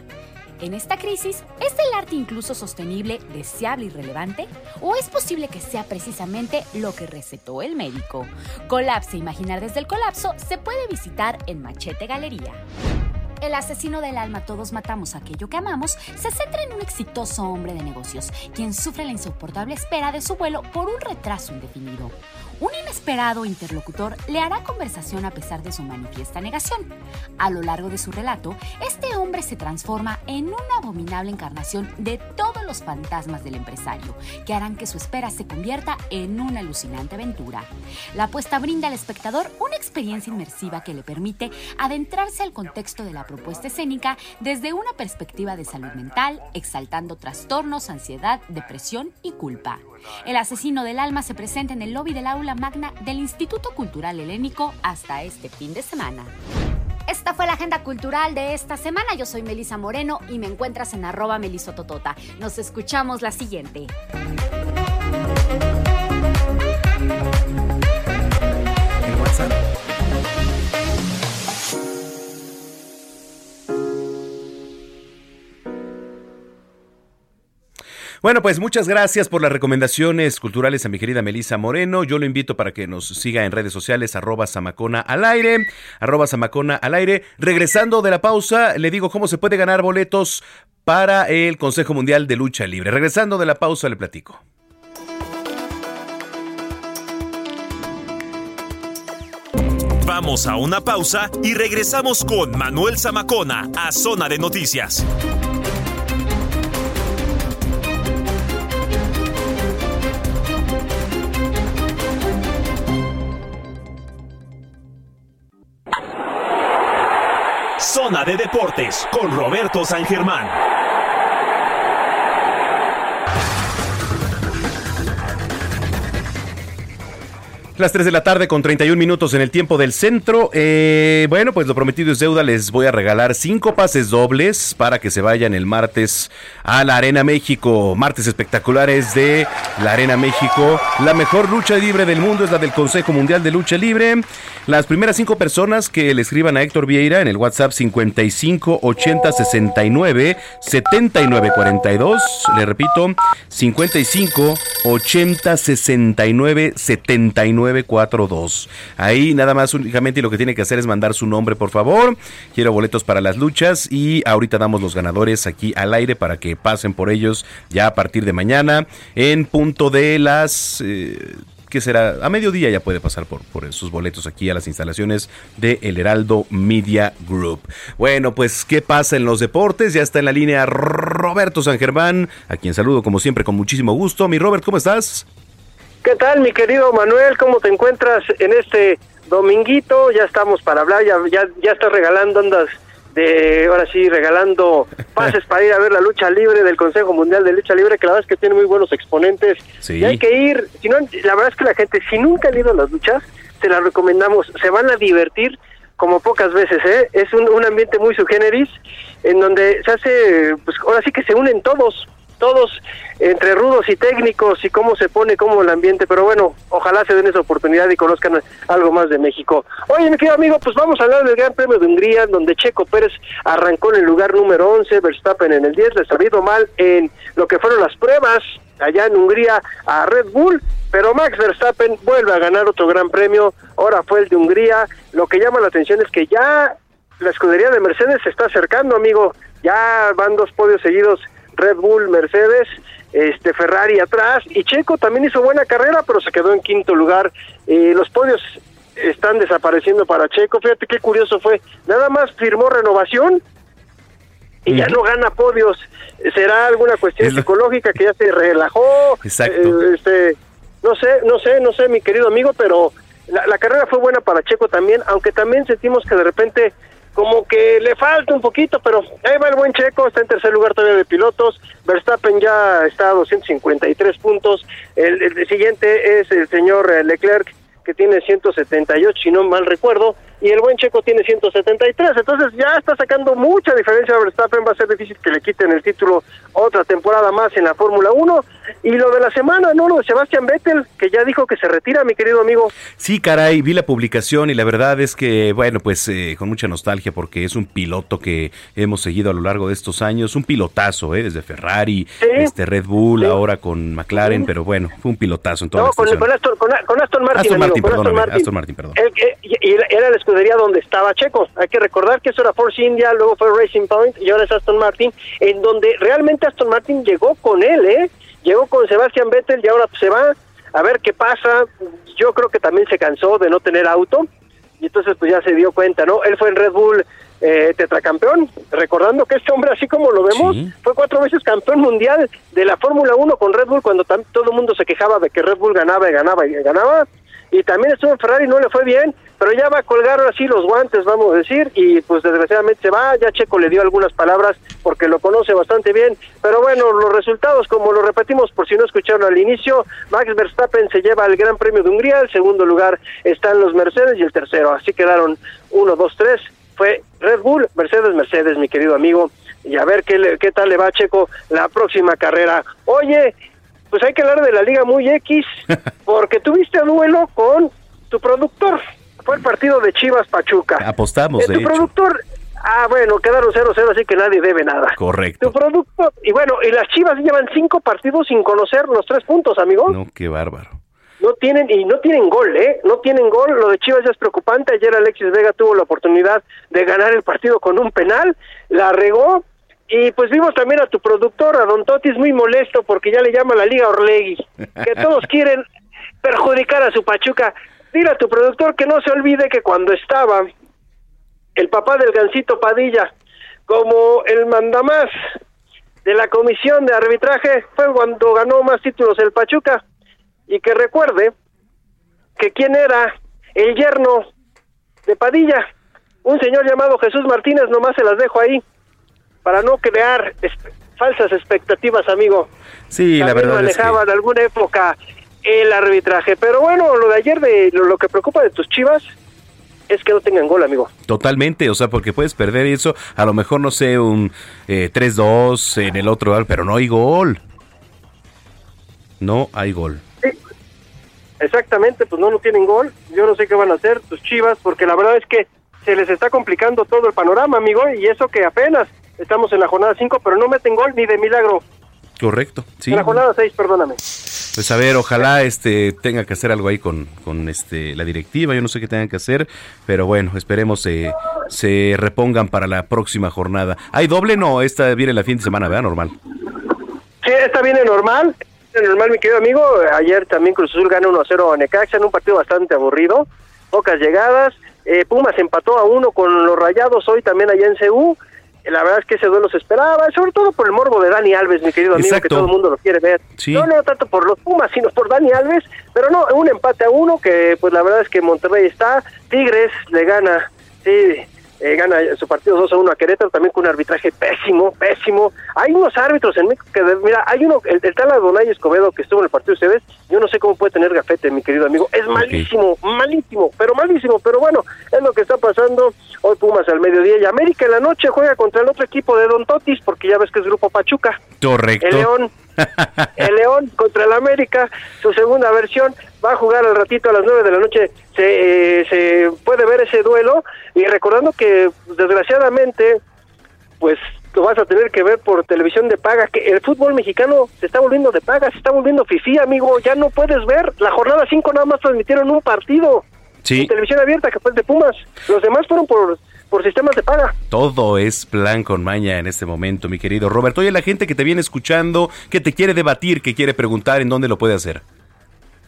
En esta crisis, ¿es el arte incluso sostenible, deseable y relevante? ¿O es posible que sea precisamente lo que recetó el médico? Colapse Imaginar desde el colapso se puede visitar en Machete Galería. El asesino del alma Todos matamos aquello que amamos se centra en un exitoso hombre de negocios, quien sufre la insoportable espera de su vuelo por un retraso indefinido. Un inesperado interlocutor le hará conversación a pesar de su manifiesta negación. A lo largo de su relato, este hombre se transforma en una abominable encarnación de todo los fantasmas del empresario, que harán que su espera se convierta en una alucinante aventura. La apuesta brinda al espectador una experiencia inmersiva que le permite adentrarse al contexto de la propuesta escénica desde una perspectiva de salud mental, exaltando trastornos, ansiedad, depresión y culpa. El asesino del alma se presenta en el lobby del aula magna del Instituto Cultural Helénico hasta este fin de semana. Esta fue la agenda cultural de esta semana. Yo soy Melisa Moreno y me encuentras en arroba melisototota. Nos escuchamos la siguiente. Bueno, pues muchas gracias por las recomendaciones culturales a mi querida Melisa Moreno. Yo lo invito para que nos siga en redes sociales, arroba Samacona al aire, arroba Samacona al aire. Regresando de la pausa, le digo cómo se puede ganar boletos para el Consejo Mundial de Lucha Libre. Regresando de la pausa, le platico. Vamos a una pausa y regresamos con Manuel Zamacona a Zona de Noticias. Zona de Deportes con Roberto San Germán. Las 3 de la tarde con 31 minutos en el tiempo del centro. Eh, bueno, pues lo prometido es deuda. Les voy a regalar cinco pases dobles para que se vayan el martes a la Arena México. Martes espectaculares de la Arena México. La mejor lucha libre del mundo es la del Consejo Mundial de Lucha Libre. Las primeras cinco personas que le escriban a Héctor Vieira en el WhatsApp 55 80 69 79 42. Le repito, 55 80 69 79 942. Ahí nada más únicamente lo que tiene que hacer es mandar su nombre, por favor. Quiero boletos para las luchas y ahorita damos los ganadores aquí al aire para que pasen por ellos ya a partir de mañana en punto de las... Eh, que será a mediodía ya puede pasar por, por sus boletos aquí a las instalaciones de El Heraldo Media Group. Bueno, pues ¿qué pasa en los deportes? Ya está en la línea Roberto San Germán, a quien saludo como siempre con muchísimo gusto. Mi Robert, ¿cómo estás? ¿Qué tal, mi querido Manuel? ¿Cómo te encuentras en este dominguito? Ya estamos para hablar, ya, ya, ya estás regalando ondas de, ahora sí, regalando pases para ir a ver la lucha libre del Consejo Mundial de Lucha Libre, que la verdad es que tiene muy buenos exponentes. Y hay que ir, si no, la verdad es que la gente, si nunca han ido a las luchas, se las recomendamos, se van a divertir como pocas veces, ¿eh? Es un, un ambiente muy subgéneris, en donde se hace, pues ahora sí que se unen todos, todos entre rudos y técnicos y cómo se pone, cómo el ambiente, pero bueno, ojalá se den esa oportunidad y conozcan algo más de México. Oye, mi querido amigo, pues vamos a hablar del Gran Premio de Hungría, donde Checo Pérez arrancó en el lugar número 11, Verstappen en el 10, le salido mal en lo que fueron las pruebas allá en Hungría a Red Bull, pero Max Verstappen vuelve a ganar otro Gran Premio, ahora fue el de Hungría, lo que llama la atención es que ya la escudería de Mercedes se está acercando, amigo, ya van dos podios seguidos Red Bull, Mercedes, este Ferrari atrás y Checo también hizo buena carrera, pero se quedó en quinto lugar. Eh, los podios están desapareciendo para Checo. Fíjate qué curioso fue. Nada más firmó renovación y ya no gana podios. ¿Será alguna cuestión psicológica que ya se relajó? Exacto. Eh, este, no sé, no sé, no sé, mi querido amigo, pero la, la carrera fue buena para Checo también, aunque también sentimos que de repente como que le falta un poquito, pero ahí va el buen Checo, está en tercer lugar todavía de pilotos, Verstappen ya está a 253 puntos, el, siguiente es el señor eh, Leclerc que tiene 178, si no mal recuerdo, y el buen Checo tiene 173, entonces ya está sacando mucha diferencia a Verstappen, va a ser difícil que le quiten el título otra temporada más en la Fórmula 1, y lo de la semana, ¿no? Lo de Sebastián Vettel, que ya dijo que se retira, mi querido amigo. Sí, caray, vi la publicación y la verdad es que, bueno, pues eh, con mucha nostalgia porque es un piloto que hemos seguido a lo largo de estos años, un pilotazo, ¿eh? Desde Ferrari, este Red Bull, ahora con McLaren, pero bueno, fue un pilotazo en toda no, la con, con, Aston, con, con Aston Martin. Aston amigo, Martin, perdóname, Aston Martin. Aston Martin, perdón. El era escudería donde estaba Checo. Hay que recordar que eso era Force India, luego fue Racing Point y ahora es Aston Martin, en donde realmente Aston Martin llegó con él, ¿eh? Llegó con Sebastián Vettel y ahora se va a ver qué pasa. Yo creo que también se cansó de no tener auto y entonces pues ya se dio cuenta, ¿no? Él fue en Red Bull eh, tetracampeón, recordando que este hombre, así como lo vemos, fue cuatro veces campeón mundial de la Fórmula 1 con Red Bull cuando todo el mundo se quejaba de que Red Bull ganaba y ganaba y ganaba. Y también estuvo en Ferrari, no le fue bien, pero ya va a colgar así los guantes, vamos a decir, y pues desgraciadamente se va. Ya Checo le dio algunas palabras porque lo conoce bastante bien. Pero bueno, los resultados, como lo repetimos por si no escucharon al inicio, Max Verstappen se lleva el Gran Premio de Hungría, el segundo lugar están los Mercedes y el tercero. Así quedaron uno, dos, tres. Fue Red Bull, Mercedes, Mercedes, mi querido amigo. Y a ver qué, le- qué tal le va a Checo la próxima carrera. Oye, pues hay que hablar de la Liga Muy X, (laughs) porque tuviste duelo con tu productor. Fue el partido de Chivas Pachuca. Apostamos, Eh, de tu hecho. productor, ah, bueno, quedaron 0-0, así que nadie debe nada. Correcto. Tu productor, y bueno, y las Chivas llevan cinco partidos sin conocer los tres puntos, amigo. No, qué bárbaro. No tienen, y no tienen gol, ¿eh? No tienen gol. Lo de Chivas ya es preocupante. Ayer Alexis Vega tuvo la oportunidad de ganar el partido con un penal, la regó. Y pues vimos también a tu productor, a Don Totis, muy molesto porque ya le llama la Liga Orlegui, que todos (laughs) quieren perjudicar a su Pachuca. Dile a tu productor que no se olvide que cuando estaba el papá del Gancito Padilla como el mandamás de la comisión de arbitraje fue cuando ganó más títulos el Pachuca y que recuerde que quién era el yerno de Padilla, un señor llamado Jesús Martínez, nomás se las dejo ahí para no crear falsas expectativas, amigo. Sí, la verdad es que... manejaba en alguna época el arbitraje, pero bueno, lo de ayer de lo, que preocupa de tus Chivas es que no tengan gol, amigo. Totalmente, o sea, porque puedes perder eso, a lo mejor, no sé, un eh, 3-2 en el otro, pero no hay gol. No hay gol. Exactamente, pues no, no tienen gol. Yo no sé qué van a hacer tus chivas, porque la verdad es que se les está complicando todo el panorama, amigo, y eso que apenas estamos en la jornada 5, pero no meten gol ni de milagro. Correcto, sí. En la jornada 6, perdóname. Pues a ver, ojalá este tenga que hacer algo ahí con, con este la directiva, yo no sé qué tengan que hacer, pero bueno, esperemos se se repongan para la próxima jornada. ¿Hay doble? No, esta viene la fin de semana, ¿verdad? Normal. Sí, está bien en normal. Normal, mi querido amigo. Ayer también Cruz Azul gana 1-0 a Necaxa en un partido bastante aburrido. Pocas llegadas. Eh, Pumas empató a uno con los Rayados hoy también allá en CU. La verdad es que ese duelo se esperaba, sobre todo por el morbo de Dani Alves, mi querido amigo, Exacto. que todo el mundo lo quiere ver. Sí. No, no tanto por los Pumas, sino por Dani Alves, pero no, un empate a uno que pues la verdad es que Monterrey está, Tigres le gana, sí, eh, gana su partido 2 a 1 a Querétaro, también con un arbitraje pésimo, pésimo. Hay unos árbitros en México que, mira, hay uno, el, el tal Adonai Escobedo que estuvo en el partido de ustedes, yo no sé cómo puede tener gafete, mi querido amigo, es malísimo, malísimo, pero malísimo, pero bueno, es lo que está pasando. Hoy Pumas al mediodía y América en la noche juega contra el otro equipo de Don Totis, porque ya ves que es Grupo Pachuca. Correcto. El León, (laughs) el León contra el América, su segunda versión, va a jugar al ratito a las 9 de la noche. Se, eh, se puede ver ese duelo y recordando que desgraciadamente, pues lo vas a tener que ver por televisión de paga, que el fútbol mexicano se está volviendo de paga, se está volviendo fifí, amigo, ya no puedes ver. La jornada 5 nada más transmitieron un partido Sí. en televisión abierta que fue el de Pumas. Los demás fueron por, por sistemas de paga. Todo es plan con maña en este momento, mi querido Roberto. Oye, la gente que te viene escuchando, que te quiere debatir, que quiere preguntar, ¿en dónde lo puede hacer?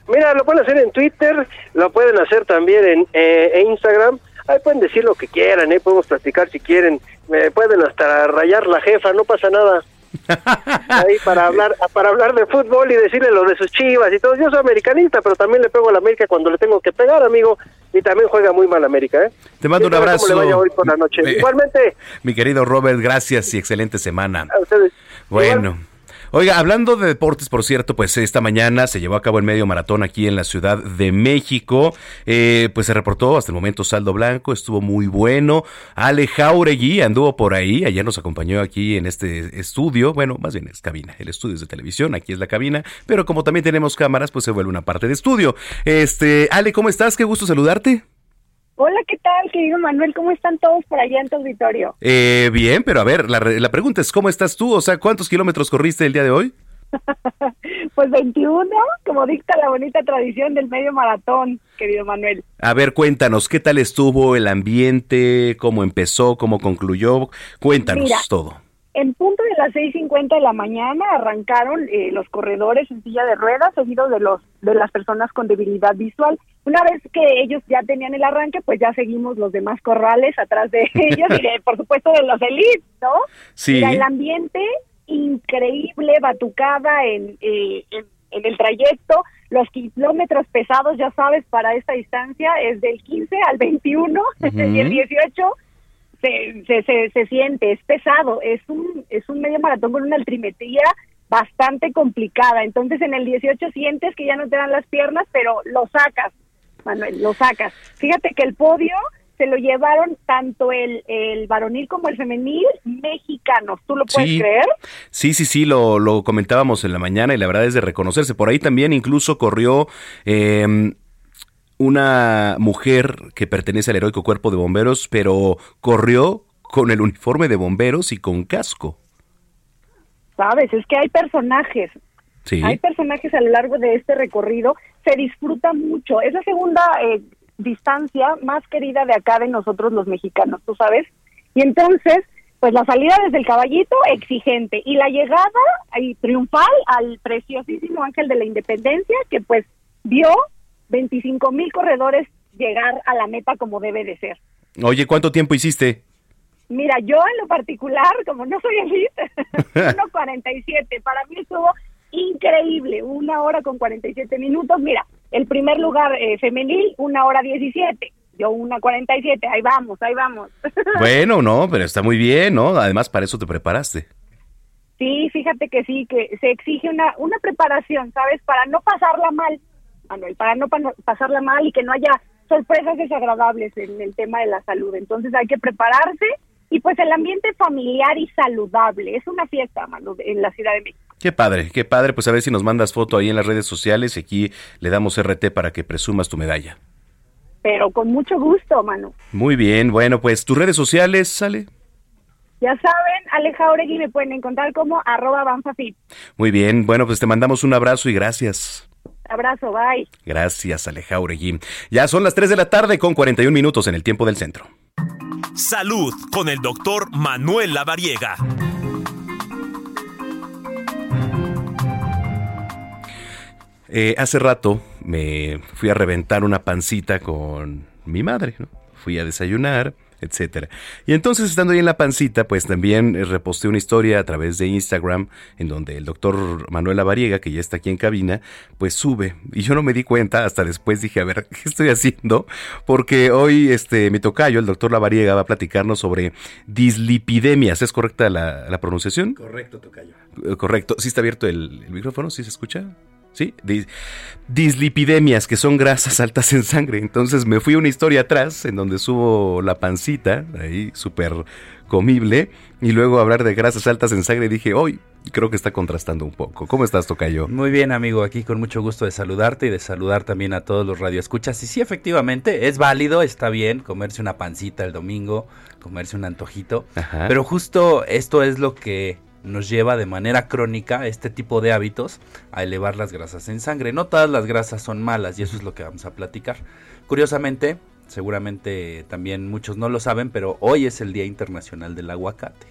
Mira, lo pueden hacer en Twitter, lo pueden hacer también en eh, en Instagram. Ahí pueden decir lo que quieran, ¿eh? podemos platicar si quieren. Me pueden hasta rayar la jefa, no pasa nada. (laughs) Ahí para hablar para hablar de fútbol y decirle lo de sus chivas y todo. Yo soy americanista, pero también le pego a la América cuando le tengo que pegar, amigo. Y también juega muy mal América, ¿eh? Te mando un abrazo. cómo le vaya hoy por la noche. Eh, Igualmente, Mi querido Robert, gracias y excelente semana. a ustedes. Bueno. Oiga, hablando de deportes, por cierto, pues esta mañana se llevó a cabo el medio maratón aquí en la Ciudad de México. Eh, pues se reportó hasta el momento saldo blanco, estuvo muy bueno. Ale Jauregui anduvo por ahí, ayer nos acompañó aquí en este estudio. Bueno, más bien es cabina, el estudio es de televisión, aquí es la cabina, pero como también tenemos cámaras, pues se vuelve una parte de estudio. Este, Ale, ¿cómo estás? Qué gusto saludarte. Hola, ¿qué tal, querido Manuel? ¿Cómo están todos por allá en tu auditorio? Eh, bien, pero a ver, la, la pregunta es, ¿cómo estás tú? O sea, ¿cuántos kilómetros corriste el día de hoy? (laughs) Pues 21, como dicta la bonita tradición del medio maratón, querido Manuel. A ver, cuéntanos, ¿qué tal estuvo el ambiente? ¿Cómo empezó? ¿Cómo concluyó? Cuéntanos Mira, todo. En punto de las 6.50 de la mañana arrancaron eh, los corredores en silla de ruedas, seguidos de los de las personas con debilidad visual. Una vez que ellos ya tenían el arranque, pues ya seguimos los demás corrales atrás de (laughs) ellos y de, por supuesto de los elites, ¿no? Sí. Mira, el ambiente increíble, batucada en, eh, en, en el trayecto, los kilómetros pesados, ya sabes, para esta distancia es del 15 al 21 y el 18 se, se, se, se siente, es pesado, es un, es un medio maratón con una altimetría bastante complicada. Entonces en el 18 sientes que ya no te dan las piernas, pero lo sacas, Manuel, lo sacas. Fíjate que el podio se lo llevaron tanto el, el varonil como el femenil mexicanos. ¿Tú lo puedes Sí. creer? Sí, sí, sí, lo, lo comentábamos en la mañana y la verdad es de reconocerse. Por ahí también incluso corrió eh, una mujer que pertenece al heroico cuerpo de bomberos, pero corrió con el uniforme de bomberos y con casco. Sabes, es que hay personajes, Sí. Hay personajes a lo largo de este recorrido, se disfruta mucho. Es la segunda eh, distancia más querida de acá de nosotros los mexicanos, ¿tú sabes? Y entonces, pues la salida desde el caballito, exigente, y la llegada ahí, triunfal al preciosísimo Ángel de la Independencia, que pues vio 25 mil corredores llegar a la meta como debe de ser. Oye, ¿cuánto tiempo hiciste? Mira, yo en lo particular, como no soy elite, (laughs) 1.47, para mí estuvo increíble, una hora con 47 minutos. Mira, el primer lugar eh, femenil, una hora 17, yo una 47, ahí vamos, ahí vamos. (laughs) Bueno, no, pero está muy bien, ¿no? Además, para eso te preparaste. Sí, fíjate que sí, que se exige una, una preparación, ¿sabes? Para no pasarla mal, Manuel, para no pa- pasarla mal y que no haya sorpresas desagradables en el tema de la salud. Entonces hay que prepararse y pues el ambiente familiar y saludable. Es una fiesta, Manu, en la Ciudad de México. Qué padre, qué padre. Pues a ver si nos mandas foto ahí en las redes sociales y aquí le damos RT para que presumas tu medalla. Pero con mucho gusto, Manu. Muy bien, bueno, pues tus redes sociales, sale. Ya saben, Aleja Oregui me pueden encontrar como arroba banfafit. Muy bien, bueno, pues te mandamos un abrazo y gracias. Abrazo, bye. Gracias, Aleja Uregui. Ya son las 3 de la tarde con 41 minutos en el tiempo del centro. Salud con el doctor Manuel Lavariega. Eh, hace rato me fui a reventar una pancita con mi madre, ¿no? Fui a desayunar, etcétera. Y entonces estando ahí en la pancita, pues también eh, reposté una historia a través de Instagram en donde el doctor Manuel Lavariega, que ya está aquí en cabina, pues sube. Y yo no me di cuenta, hasta después dije, a ver, (laughs) ¿qué estoy haciendo? Porque hoy este mi tocayo, el doctor Lavariega, va a platicarnos sobre dislipidemias. ¿Es correcta la, la pronunciación? Correcto, Tocayo. Eh, Correcto. ¿Sí está abierto el, el micrófono? ¿Sí se escucha? Sí. Dis- dislipidemias, que son grasas altas en sangre. Entonces me fui a una historia atrás en donde subo la pancita, ahí súper comible, y luego hablar de grasas altas en sangre. Dije, hoy creo que está contrastando un poco. ¿Cómo estás, Tocayo? Muy bien, amigo, aquí con mucho gusto de saludarte y de saludar también a todos los radioescuchas. Y sí, efectivamente, es válido, está bien comerse una pancita el domingo, comerse un antojito, Ajá. pero justo esto es lo que nos lleva de manera crónica este tipo de hábitos a elevar las grasas en sangre. No todas las grasas son malas y eso es lo que vamos a platicar. Curiosamente, seguramente también muchos no lo saben, pero hoy es el Día Internacional del Aguacate.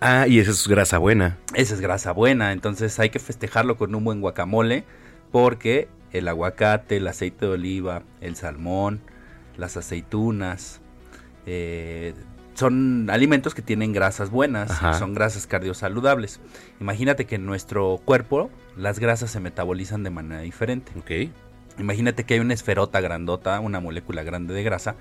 Ah, y esa es grasa buena. Esa es grasa buena, entonces hay que festejarlo con un buen guacamole porque el aguacate, el aceite de oliva, el salmón, las aceitunas, eh, son alimentos que tienen grasas buenas, Ajá. son grasas cardiosaludables. Imagínate que en nuestro cuerpo las grasas se metabolizan de manera diferente. Ok. Imagínate que hay una esferota grandota, una molécula grande de grasa,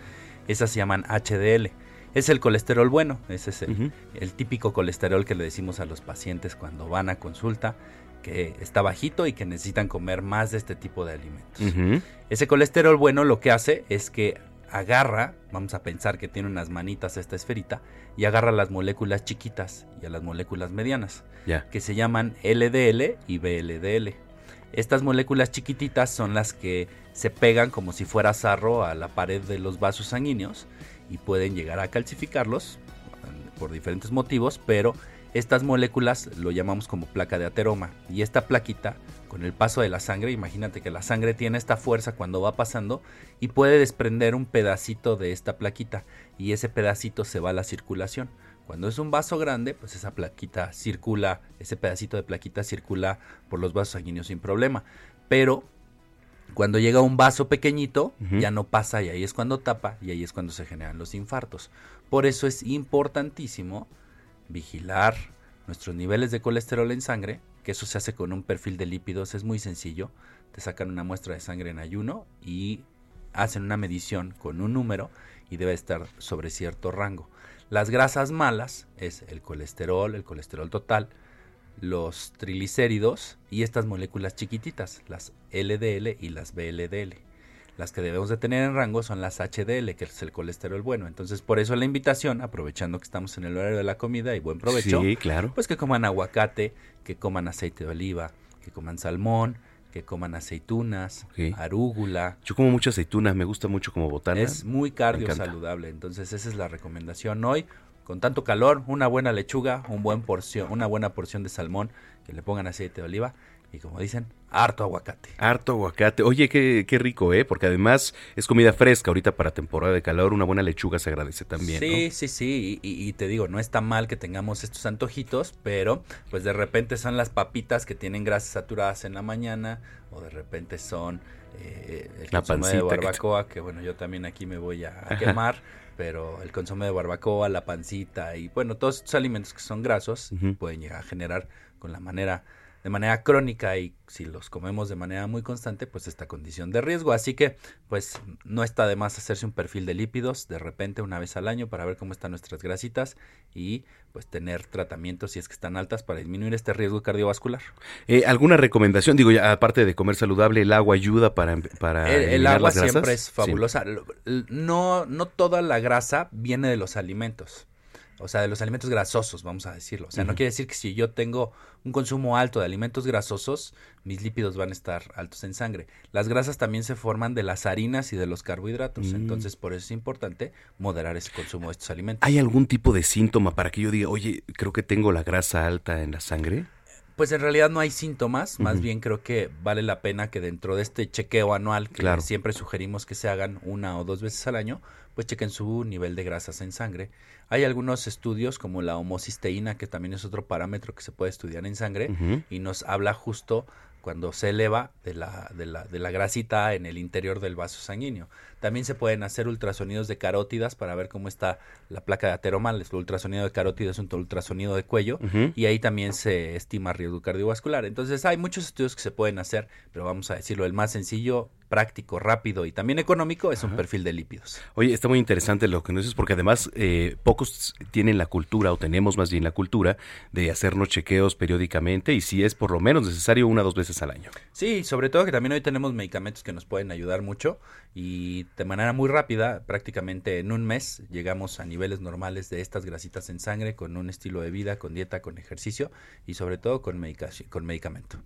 esas se llaman HDL. Es el colesterol bueno, ese es el, el típico colesterol que le decimos a los pacientes cuando van a consulta, que está bajito y que necesitan comer más de este tipo de alimentos. Ese colesterol bueno lo que hace es que agarra, vamos a pensar que tiene unas manitas esta esferita, y agarra las moléculas chiquitas y a las moléculas medianas, que se llaman LDL y BLDL. Estas moléculas chiquititas son las que se pegan como si fuera sarro a la pared de los vasos sanguíneos y pueden llegar a calcificarlos eh, por diferentes motivos, pero estas moléculas lo llamamos como placa de ateroma y esta plaquita con el paso de la sangre, imagínate que la sangre tiene esta fuerza cuando va pasando y puede desprender un pedacito de esta plaquita y ese pedacito se va a la circulación. Cuando es un vaso grande, pues esa plaquita circula, ese pedacito de plaquita circula por los vasos sanguíneos sin problema. Pero cuando llega un vaso pequeñito, ya no pasa y ahí es cuando tapa y ahí es cuando se generan los infartos. Por eso es importantísimo vigilar nuestros niveles de colesterol en sangre, que eso se hace con un perfil de lípidos, es muy sencillo. Te sacan una muestra de sangre en ayuno y hacen una medición con un número y debe estar sobre cierto rango. Las grasas malas es el colesterol, el colesterol total, los triglicéridos y estas moléculas chiquititas, las LDL y las VLDL. Las que debemos de tener en rango son las HDL, que es el colesterol bueno. Entonces, por eso la invitación, aprovechando que estamos en el horario de la comida y buen provecho, Sí, claro. pues que coman aguacate, que coman aceite de oliva, que coman salmón, que coman aceitunas, arúgula. Yo como mucha aceituna, me gusta mucho como botana. Es muy cardio saludable, entonces esa es la recomendación hoy. Con tanto calor, una buena lechuga, un buen porción, una buena porción de salmón, que le pongan aceite de oliva y como dicen, harto aguacate. Harto aguacate. Oye, qué, qué rico, ¿eh? Porque además es comida fresca ahorita para temporada de calor. Una buena lechuga se agradece también, sí, ¿no? sí, sí, y, y- te digo, no está mal que tengamos estos antojitos, pero pues de repente son las papitas que tienen grasas saturadas en la mañana, o de repente son eh, el La consomé de que barbacoa, que bueno, yo también aquí me voy a, quemar, pero el consomé de barbacoa, la pancita y bueno, todos estos alimentos que son grasos pueden llegar a generar con la manera de manera crónica y si los comemos de manera muy constante, pues esta condición de riesgo. Así que, pues no está de más hacerse un perfil de lípidos de repente una vez al año para ver cómo están nuestras grasitas y pues tener tratamientos si es que están altas para disminuir este riesgo cardiovascular. Eh, ¿Alguna recomendación? Digo, ya aparte de comer saludable, ¿el agua ayuda para, para El, el agua las grasas? siempre es fabulosa. No, no toda la grasa viene de los alimentos. O sea, de los alimentos grasosos, vamos a decirlo. O sea, no quiere decir que si yo tengo un consumo alto de alimentos grasosos, mis lípidos van a estar altos en sangre. Las grasas también se forman de las harinas y de los carbohidratos. Mm. Entonces, por eso es importante moderar ese consumo de estos alimentos. ¿Hay algún tipo de síntoma para que yo diga, oye, creo que tengo la grasa alta en la sangre? Pues en realidad no hay síntomas, más bien creo que vale la pena que dentro de este chequeo anual que Claro. siempre sugerimos que se hagan una o dos veces al año, pues chequen su nivel de grasas en sangre. Hay algunos estudios como la homocisteína, que también es otro parámetro que se puede estudiar en sangre y nos habla justo cuando se eleva de la, de, la, de la grasita en el interior del vaso sanguíneo. También se pueden hacer ultrasonidos de carótidas para ver cómo está la placa de ateroma. El ultrasonido de carótida es un ultrasonido de cuello y ahí también se estima riesgo cardiovascular. Entonces hay muchos estudios que se pueden hacer, pero vamos a decirlo, el más sencillo, práctico, rápido y también económico es un perfil de lípidos. Oye, está muy interesante lo que nos dices, porque además eh, pocos tienen la cultura, o tenemos más bien la cultura, de hacernos chequeos periódicamente, y si es por lo menos necesario una o dos veces al año. Sí, sobre todo que también hoy tenemos medicamentos que nos pueden ayudar mucho y de manera muy rápida, prácticamente en un mes, llegamos a niveles normales de estas grasitas en sangre con un estilo de vida, con dieta, con ejercicio y sobre todo con, con medicamento.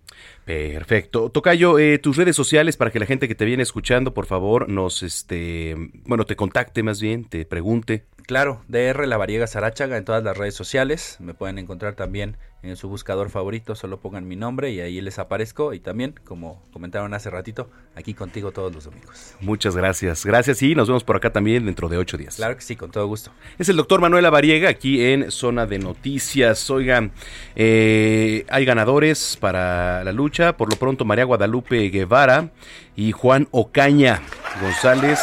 Perfecto. Tocayo, eh, tus redes sociales para que la gente que te viene escuchando, por favor, nos, este, bueno, te contacte más bien, te pregunte. Claro, DR La Variega Sarachaga en todas las redes sociales. Me pueden encontrar también en su buscador favorito. Solo pongan mi nombre y ahí les aparezco. Y también, como comentaron hace ratito, aquí contigo todos los domingos. Muchas gracias. Gracias y nos vemos por acá también dentro de ocho días. Claro que sí, con todo gusto. Es el doctor Manuel Avariega aquí en Zona de Noticias. Oigan, eh, hay ganadores para la lucha. Por lo pronto, María Guadalupe Guevara y Juan Ocaña González.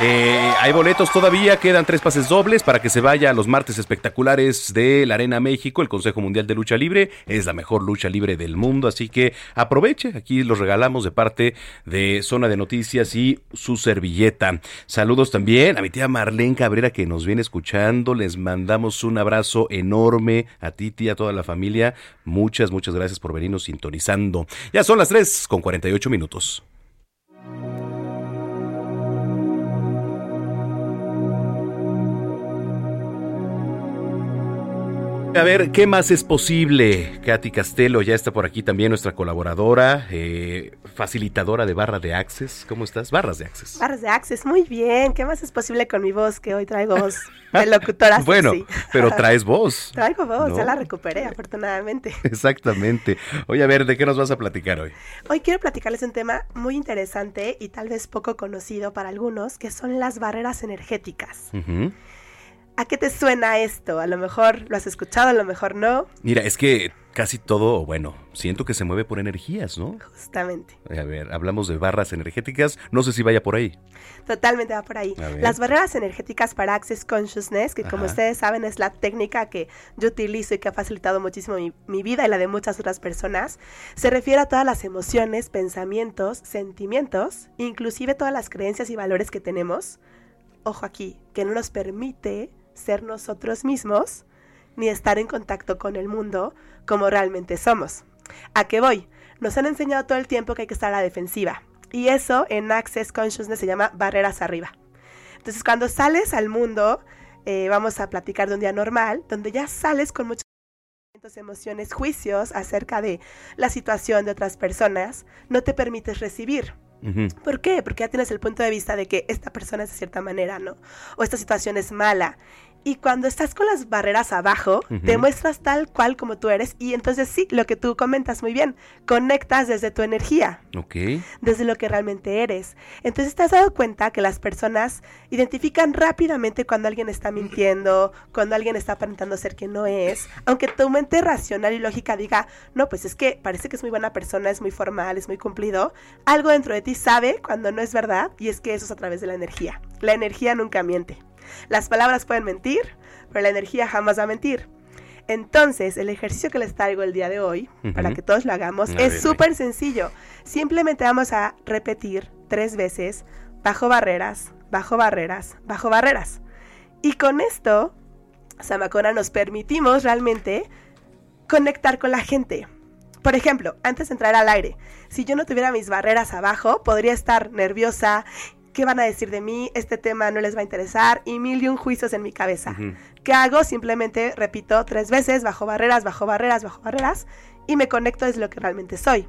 Eh, hay boletos todavía, quedan tres pases dobles para que se vaya a los martes espectaculares de la Arena México. El Consejo Mundial de Lucha Libre es la mejor lucha libre del mundo, así que aproveche. Aquí los regalamos de parte de Zona de Noticias y su servilleta. Saludos también a mi tía Marlene Cabrera que nos viene escuchando. Les mandamos un abrazo enorme a ti, tía, a toda la familia. Muchas, muchas gracias por venirnos sintonizando. Ya son las 3 con 48 minutos. A ver, ¿qué más es posible? Katy Castelo ya está por aquí también, nuestra colaboradora, eh, facilitadora de barra de Access. ¿Cómo estás? Barras de Access. Barras de Access, muy bien. ¿Qué más es posible con mi voz? Que hoy traigo voz de locutora. (laughs) bueno, pero traes voz. (laughs) Traigo voz, ¿no? ya la recuperé, afortunadamente. (laughs) Exactamente. Oye, a ver, ¿de qué nos vas a platicar hoy? Hoy quiero platicarles un tema muy interesante y tal vez poco conocido para algunos, que son las barreras energéticas. Ujú. ¿A qué te suena esto? A lo mejor lo has escuchado, a lo mejor no. Mira, es que casi todo, bueno, siento que se mueve por energías, ¿no? Justamente. A ver, hablamos de barras energéticas, no sé si vaya por ahí. Totalmente va por ahí. Las barreras energéticas para Access Consciousness, que como ustedes saben es la técnica que yo utilizo y que ha facilitado muchísimo mi, mi vida y la de muchas otras personas, se refiere a todas las emociones, pensamientos, sentimientos, inclusive todas las creencias y valores que tenemos, ojo aquí, que no nos permite ser nosotros mismos ni estar en contacto con el mundo como realmente somos. ¿A qué voy? Nos han enseñado todo el tiempo que hay que estar a la defensiva. Y eso en Access Consciousness se llama barreras arriba. Entonces cuando sales al mundo, eh, vamos a platicar de un día normal, donde ya sales con muchos sentimientos, emociones, juicios acerca de la situación de otras personas, no te permites recibir. ¿Por qué? Porque ya tienes el punto de vista de que esta persona es de cierta manera, ¿no? O esta situación es mala. Y cuando estás con las barreras abajo, te muestras tal cual como tú eres y entonces sí, lo que tú comentas muy bien, conectas desde tu energía Ok. desde lo que realmente eres. Entonces te has dado cuenta que las personas identifican rápidamente cuando alguien está mintiendo, cuando alguien está aparentando ser quien no es, aunque tu mente racional y lógica diga, no, pues es que parece que es muy buena persona, es muy formal, es muy cumplido, algo dentro de ti sabe cuando no es verdad y es que eso es a través de la energía. La energía nunca miente. Las palabras pueden mentir, pero la energía jamás va a mentir. Entonces, el ejercicio que les traigo el día de hoy, para que todos lo hagamos, es súper sencillo. Simplemente vamos a repetir tres veces bajo barreras, bajo barreras, bajo barreras. Y con esto, Samacona, nos permitimos realmente conectar con la gente. Por ejemplo, antes de entrar al aire, si yo no tuviera mis barreras abajo, podría estar nerviosa. ¿Qué van a decir de mí? Este tema no les va a interesar y mil y un juicios en mi cabeza. ¿Qué hago? Simplemente repito tres veces, bajo barreras, bajo barreras, bajo barreras, y me conecto desde lo que realmente soy.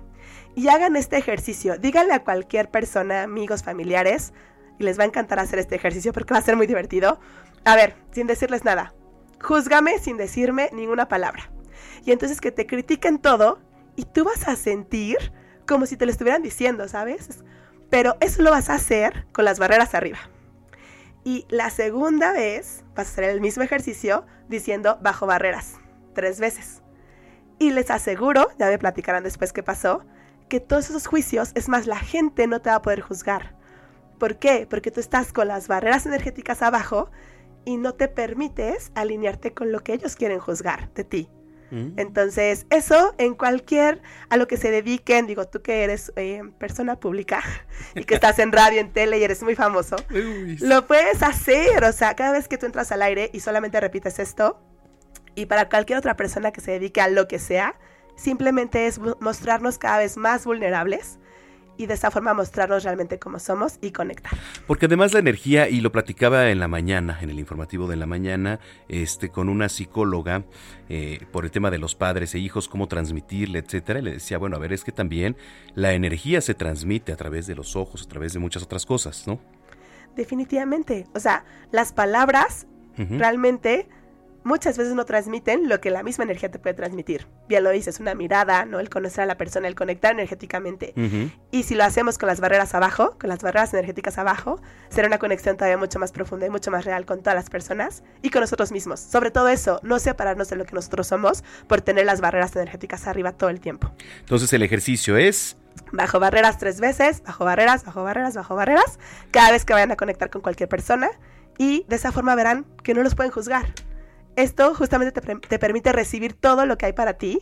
Y hagan este ejercicio. Díganle a cualquier persona, amigos, familiares, y les va a encantar hacer este ejercicio porque va a ser muy divertido. A ver, sin decirles nada. Júzgame sin decirme ninguna palabra. Y entonces que te critiquen todo y tú vas a sentir como si te lo estuvieran diciendo, ¿sabes? Pero eso lo vas a hacer con las barreras arriba. Y la segunda vez vas a hacer el mismo ejercicio diciendo bajo barreras, tres veces. Y les aseguro, ya me platicarán después qué pasó, que todos esos juicios, es más, la gente no te va a poder juzgar. ¿Por qué? Porque tú estás con las barreras energéticas abajo y no te permites alinearte con lo que ellos quieren juzgar de ti. Entonces, eso en cualquier, a lo que se dediquen, digo, tú que eres eh, persona pública (laughs) y que estás en radio, en tele y eres muy famoso, (laughs) lo puedes hacer, o sea, cada vez que tú entras al aire y solamente repites esto, y para cualquier otra persona que se dedique a lo que sea, simplemente es mostrarnos cada vez más vulnerables y de esa forma mostrarnos realmente cómo somos y conectar. Porque además la energía, y lo platicaba en la mañana, en el informativo de la mañana, este, con una psicóloga, eh, por el tema de los padres e hijos, cómo transmitirle, etcétera, y le decía, bueno, a ver, es que también la energía se transmite a través de los ojos, a través de muchas otras cosas, ¿no? Definitivamente. O sea, las palabras realmente muchas veces no transmiten lo que la misma energía te puede transmitir. Bien lo dices, una mirada, ¿no? El conocer a la persona, el conectar energéticamente. Y si lo hacemos con las barreras abajo, con las barreras energéticas abajo, será una conexión todavía mucho más profunda y mucho más real con todas las personas y con nosotros mismos. Sobre todo eso, no separarnos de lo que nosotros somos por tener las barreras energéticas arriba todo el tiempo. Entonces el ejercicio es... Bajo barreras tres veces, bajo barreras, bajo barreras, bajo barreras, cada vez que vayan a conectar con cualquier persona y de esa forma verán que no los pueden juzgar. Esto justamente te, te permite recibir todo lo que hay para ti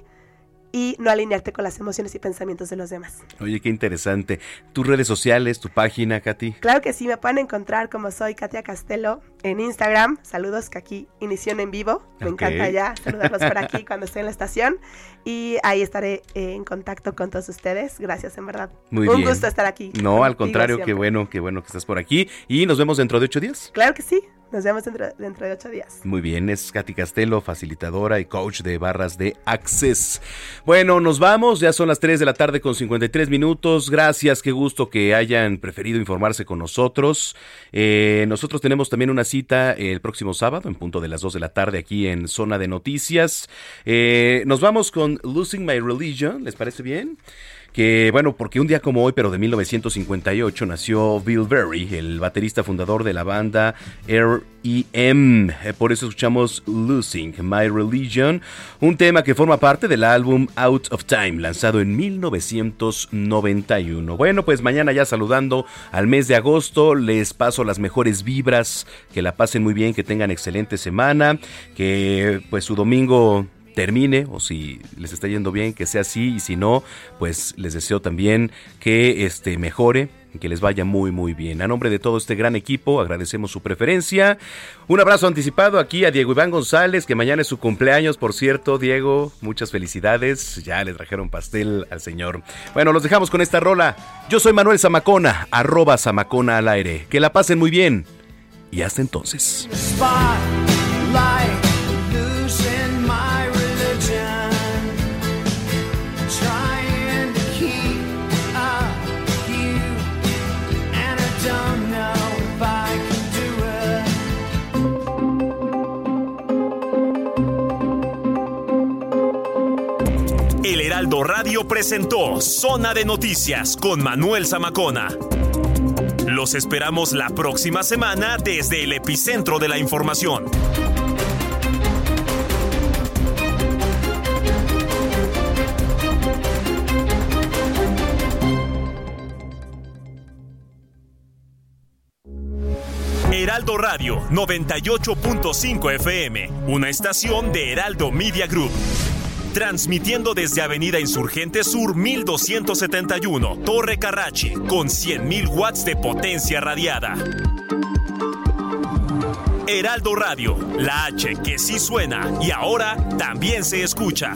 y no alinearte con las emociones y pensamientos de los demás. Oye, qué interesante. Tus redes sociales, tu página, Katy. Claro que sí, me pueden encontrar como soy Katia Castelo en Instagram. Saludos que aquí inició en vivo. Me encanta ya saludarlos por aquí cuando estoy en la estación. Y ahí estaré eh, en contacto con todos ustedes. Gracias, en verdad. Muy Un bien. gusto estar aquí. No, al contrario, qué bueno, qué bueno que estás por aquí. Y nos vemos dentro de ocho días. Claro que sí. Nos vemos dentro, dentro de ocho días. Muy bien, es Katy Castelo, facilitadora y coach de barras de Access. Bueno, nos vamos, ya son las 3 de la tarde con 53 minutos. Gracias, qué gusto que hayan preferido informarse con nosotros. Eh, nosotros tenemos también una cita el próximo sábado en punto de las 2 de la tarde aquí en Zona de Noticias. Eh, nos vamos con Losing My Religion, ¿les parece bien? Que bueno, porque un día como hoy, pero de 1958, nació Bill Berry, el baterista fundador de la banda R.E.M. Eh, Por eso escuchamos Losing My Religion, un tema que forma parte del álbum Out of Time, lanzado en 1991. Bueno, pues mañana ya saludando al mes de agosto, les paso las mejores vibras, que la pasen muy bien, que tengan excelente semana, que pues su domingo termine o si les está yendo bien que sea así y si no pues les deseo también que este mejore que les vaya muy muy bien. A nombre de todo este gran equipo agradecemos su preferencia. Un abrazo anticipado aquí a Diego Iván González que mañana es su cumpleaños, por cierto, Diego, muchas felicidades. Ya le trajeron pastel al señor. Bueno, los dejamos con esta rola. Yo soy Manuel Zamacona, arroba Zamacona al aire. Que la pasen muy bien y hasta entonces. Heraldo Radio presentó Zona de Noticias con Manuel Zamacona. Los esperamos la próxima semana desde el epicentro de la información. Heraldo Radio 98.5 FM, una estación de Heraldo Media Group. Transmitiendo desde Avenida Insurgente Sur 1271, Torre Carrachi, con 100.000 watts de potencia radiada. Heraldo Radio, la H que sí suena y ahora también se escucha.